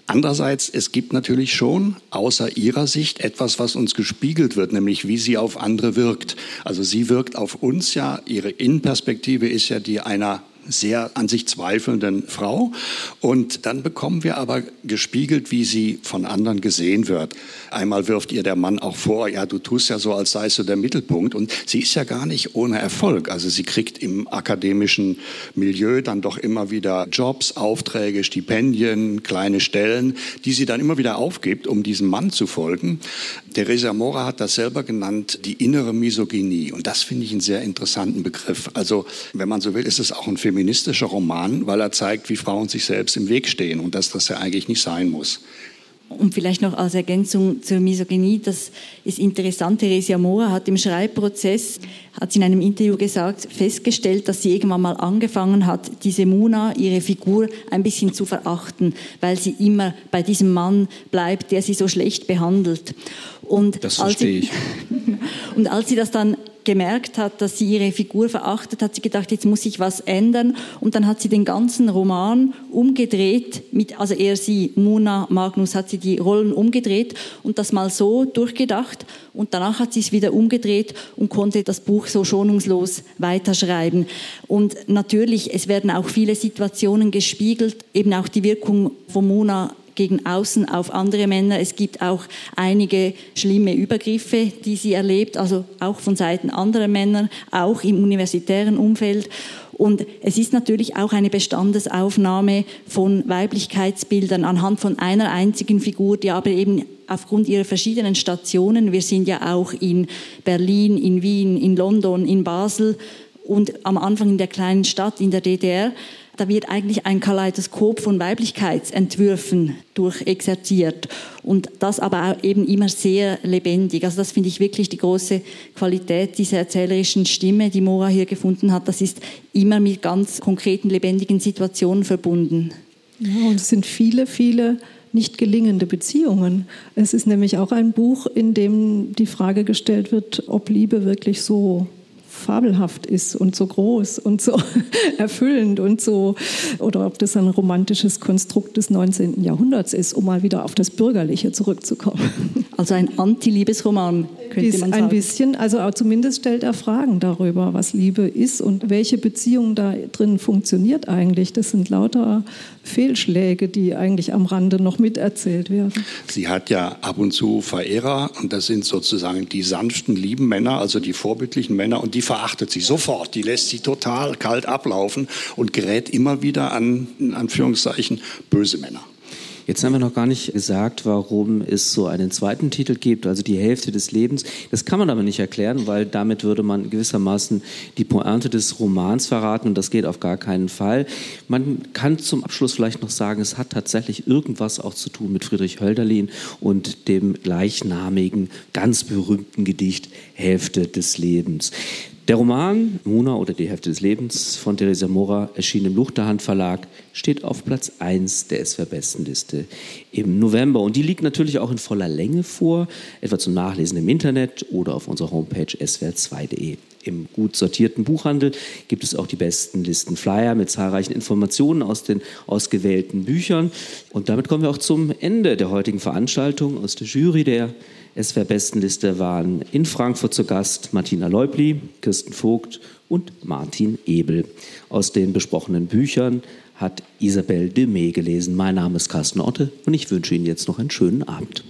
C: Andererseits, es gibt natürlich schon außer ihrer Sicht etwas, was uns gespiegelt wird, nämlich wie sie auf andere wirkt. Also sie wirkt auf uns ja, ihre Innenperspektive ist ja die einer sehr an sich zweifelnden Frau. Und dann bekommen wir aber gespiegelt, wie sie von anderen gesehen wird. Einmal wirft ihr der Mann auch vor, ja, du tust ja so, als seist du der Mittelpunkt. Und sie ist ja gar nicht ohne Erfolg. Also sie kriegt im akademischen Milieu dann doch immer wieder Jobs, Aufträge, Stipendien, kleine Stellen, die sie dann immer wieder aufgibt, um diesem Mann zu folgen. Theresa Mora hat das selber genannt, die innere Misogynie. Und das finde ich einen sehr interessanten Begriff. Also, wenn man so will, ist es auch ein feministischer Roman, weil er zeigt, wie Frauen sich selbst im Weg stehen und dass das ja eigentlich nicht sein muss.
E: Und vielleicht noch als Ergänzung zur Misogynie, das ist interessant. Theresia Mora hat im Schreibprozess, hat sie in einem Interview gesagt, festgestellt, dass sie irgendwann mal angefangen hat, diese Muna, ihre Figur, ein bisschen zu verachten, weil sie immer bei diesem Mann bleibt, der sie so schlecht behandelt.
B: Und das verstehe ich.
E: und als sie das dann gemerkt hat, dass sie ihre Figur verachtet, hat sie gedacht, jetzt muss ich was ändern. Und dann hat sie den ganzen Roman umgedreht, mit, also eher sie, Mona Magnus, hat sie die Rollen umgedreht und das mal so durchgedacht. Und danach hat sie es wieder umgedreht und konnte das Buch so schonungslos weiterschreiben. Und natürlich, es werden auch viele Situationen gespiegelt, eben auch die Wirkung von Mona gegen außen auf andere Männer. Es gibt auch einige schlimme Übergriffe, die sie erlebt, also auch von Seiten anderer Männer, auch im universitären Umfeld. Und es ist natürlich auch eine Bestandesaufnahme von Weiblichkeitsbildern anhand von einer einzigen Figur, die aber eben aufgrund ihrer verschiedenen Stationen, wir sind ja auch in Berlin, in Wien, in London, in Basel und am Anfang in der kleinen Stadt in der DDR, da wird eigentlich ein Kaleidoskop von Weiblichkeitsentwürfen durchexerziert und das aber auch eben immer sehr lebendig. Also das finde ich wirklich die große Qualität dieser erzählerischen Stimme, die Mora hier gefunden hat. Das ist immer mit ganz konkreten, lebendigen Situationen verbunden.
F: Ja, und es sind viele, viele nicht gelingende Beziehungen. Es ist nämlich auch ein Buch, in dem die Frage gestellt wird, ob Liebe wirklich so fabelhaft ist und so groß und so erfüllend und so, oder ob das ein romantisches Konstrukt des 19. Jahrhunderts ist, um mal wieder auf das Bürgerliche zurückzukommen.
E: Also ein Anti-Liebesroman, könnte man sagen.
F: Ein bisschen, also zumindest stellt er Fragen darüber, was Liebe ist und welche Beziehung da drin funktioniert eigentlich. Das sind lauter Fehlschläge, die eigentlich am Rande noch miterzählt werden.
C: Sie hat ja ab und zu Verehrer und das sind sozusagen die sanften, lieben Männer, also die vorbildlichen Männer und die verachtet sie sofort. Die lässt sie total kalt ablaufen und gerät immer wieder an, in Anführungszeichen, böse Männer.
B: Jetzt haben wir noch gar nicht gesagt, warum es so einen zweiten Titel gibt, also die Hälfte des Lebens. Das kann man aber nicht erklären, weil damit würde man gewissermaßen die Pointe des Romans verraten und das geht auf gar keinen Fall. Man kann zum Abschluss vielleicht noch sagen, es hat tatsächlich irgendwas auch zu tun mit Friedrich Hölderlin und dem gleichnamigen, ganz berühmten Gedicht Hälfte des Lebens. Der Roman Mona oder die Hälfte des Lebens von Theresa Mora erschien im Luchterhand Verlag, steht auf Platz 1 der SWR-Bestenliste im November. Und die liegt natürlich auch in voller Länge vor, etwa zum Nachlesen im Internet oder auf unserer Homepage swr2.de. Im gut sortierten Buchhandel gibt es auch die besten Listen Flyer mit zahlreichen Informationen aus den ausgewählten Büchern. Und damit kommen wir auch zum Ende der heutigen Veranstaltung. Aus der Jury der SWR-Bestenliste waren in Frankfurt zu Gast Martina Leubli, Kirsten Vogt und Martin Ebel. Aus den besprochenen Büchern hat Isabelle Demey gelesen. Mein Name ist Carsten Otte und ich wünsche Ihnen jetzt noch einen schönen Abend.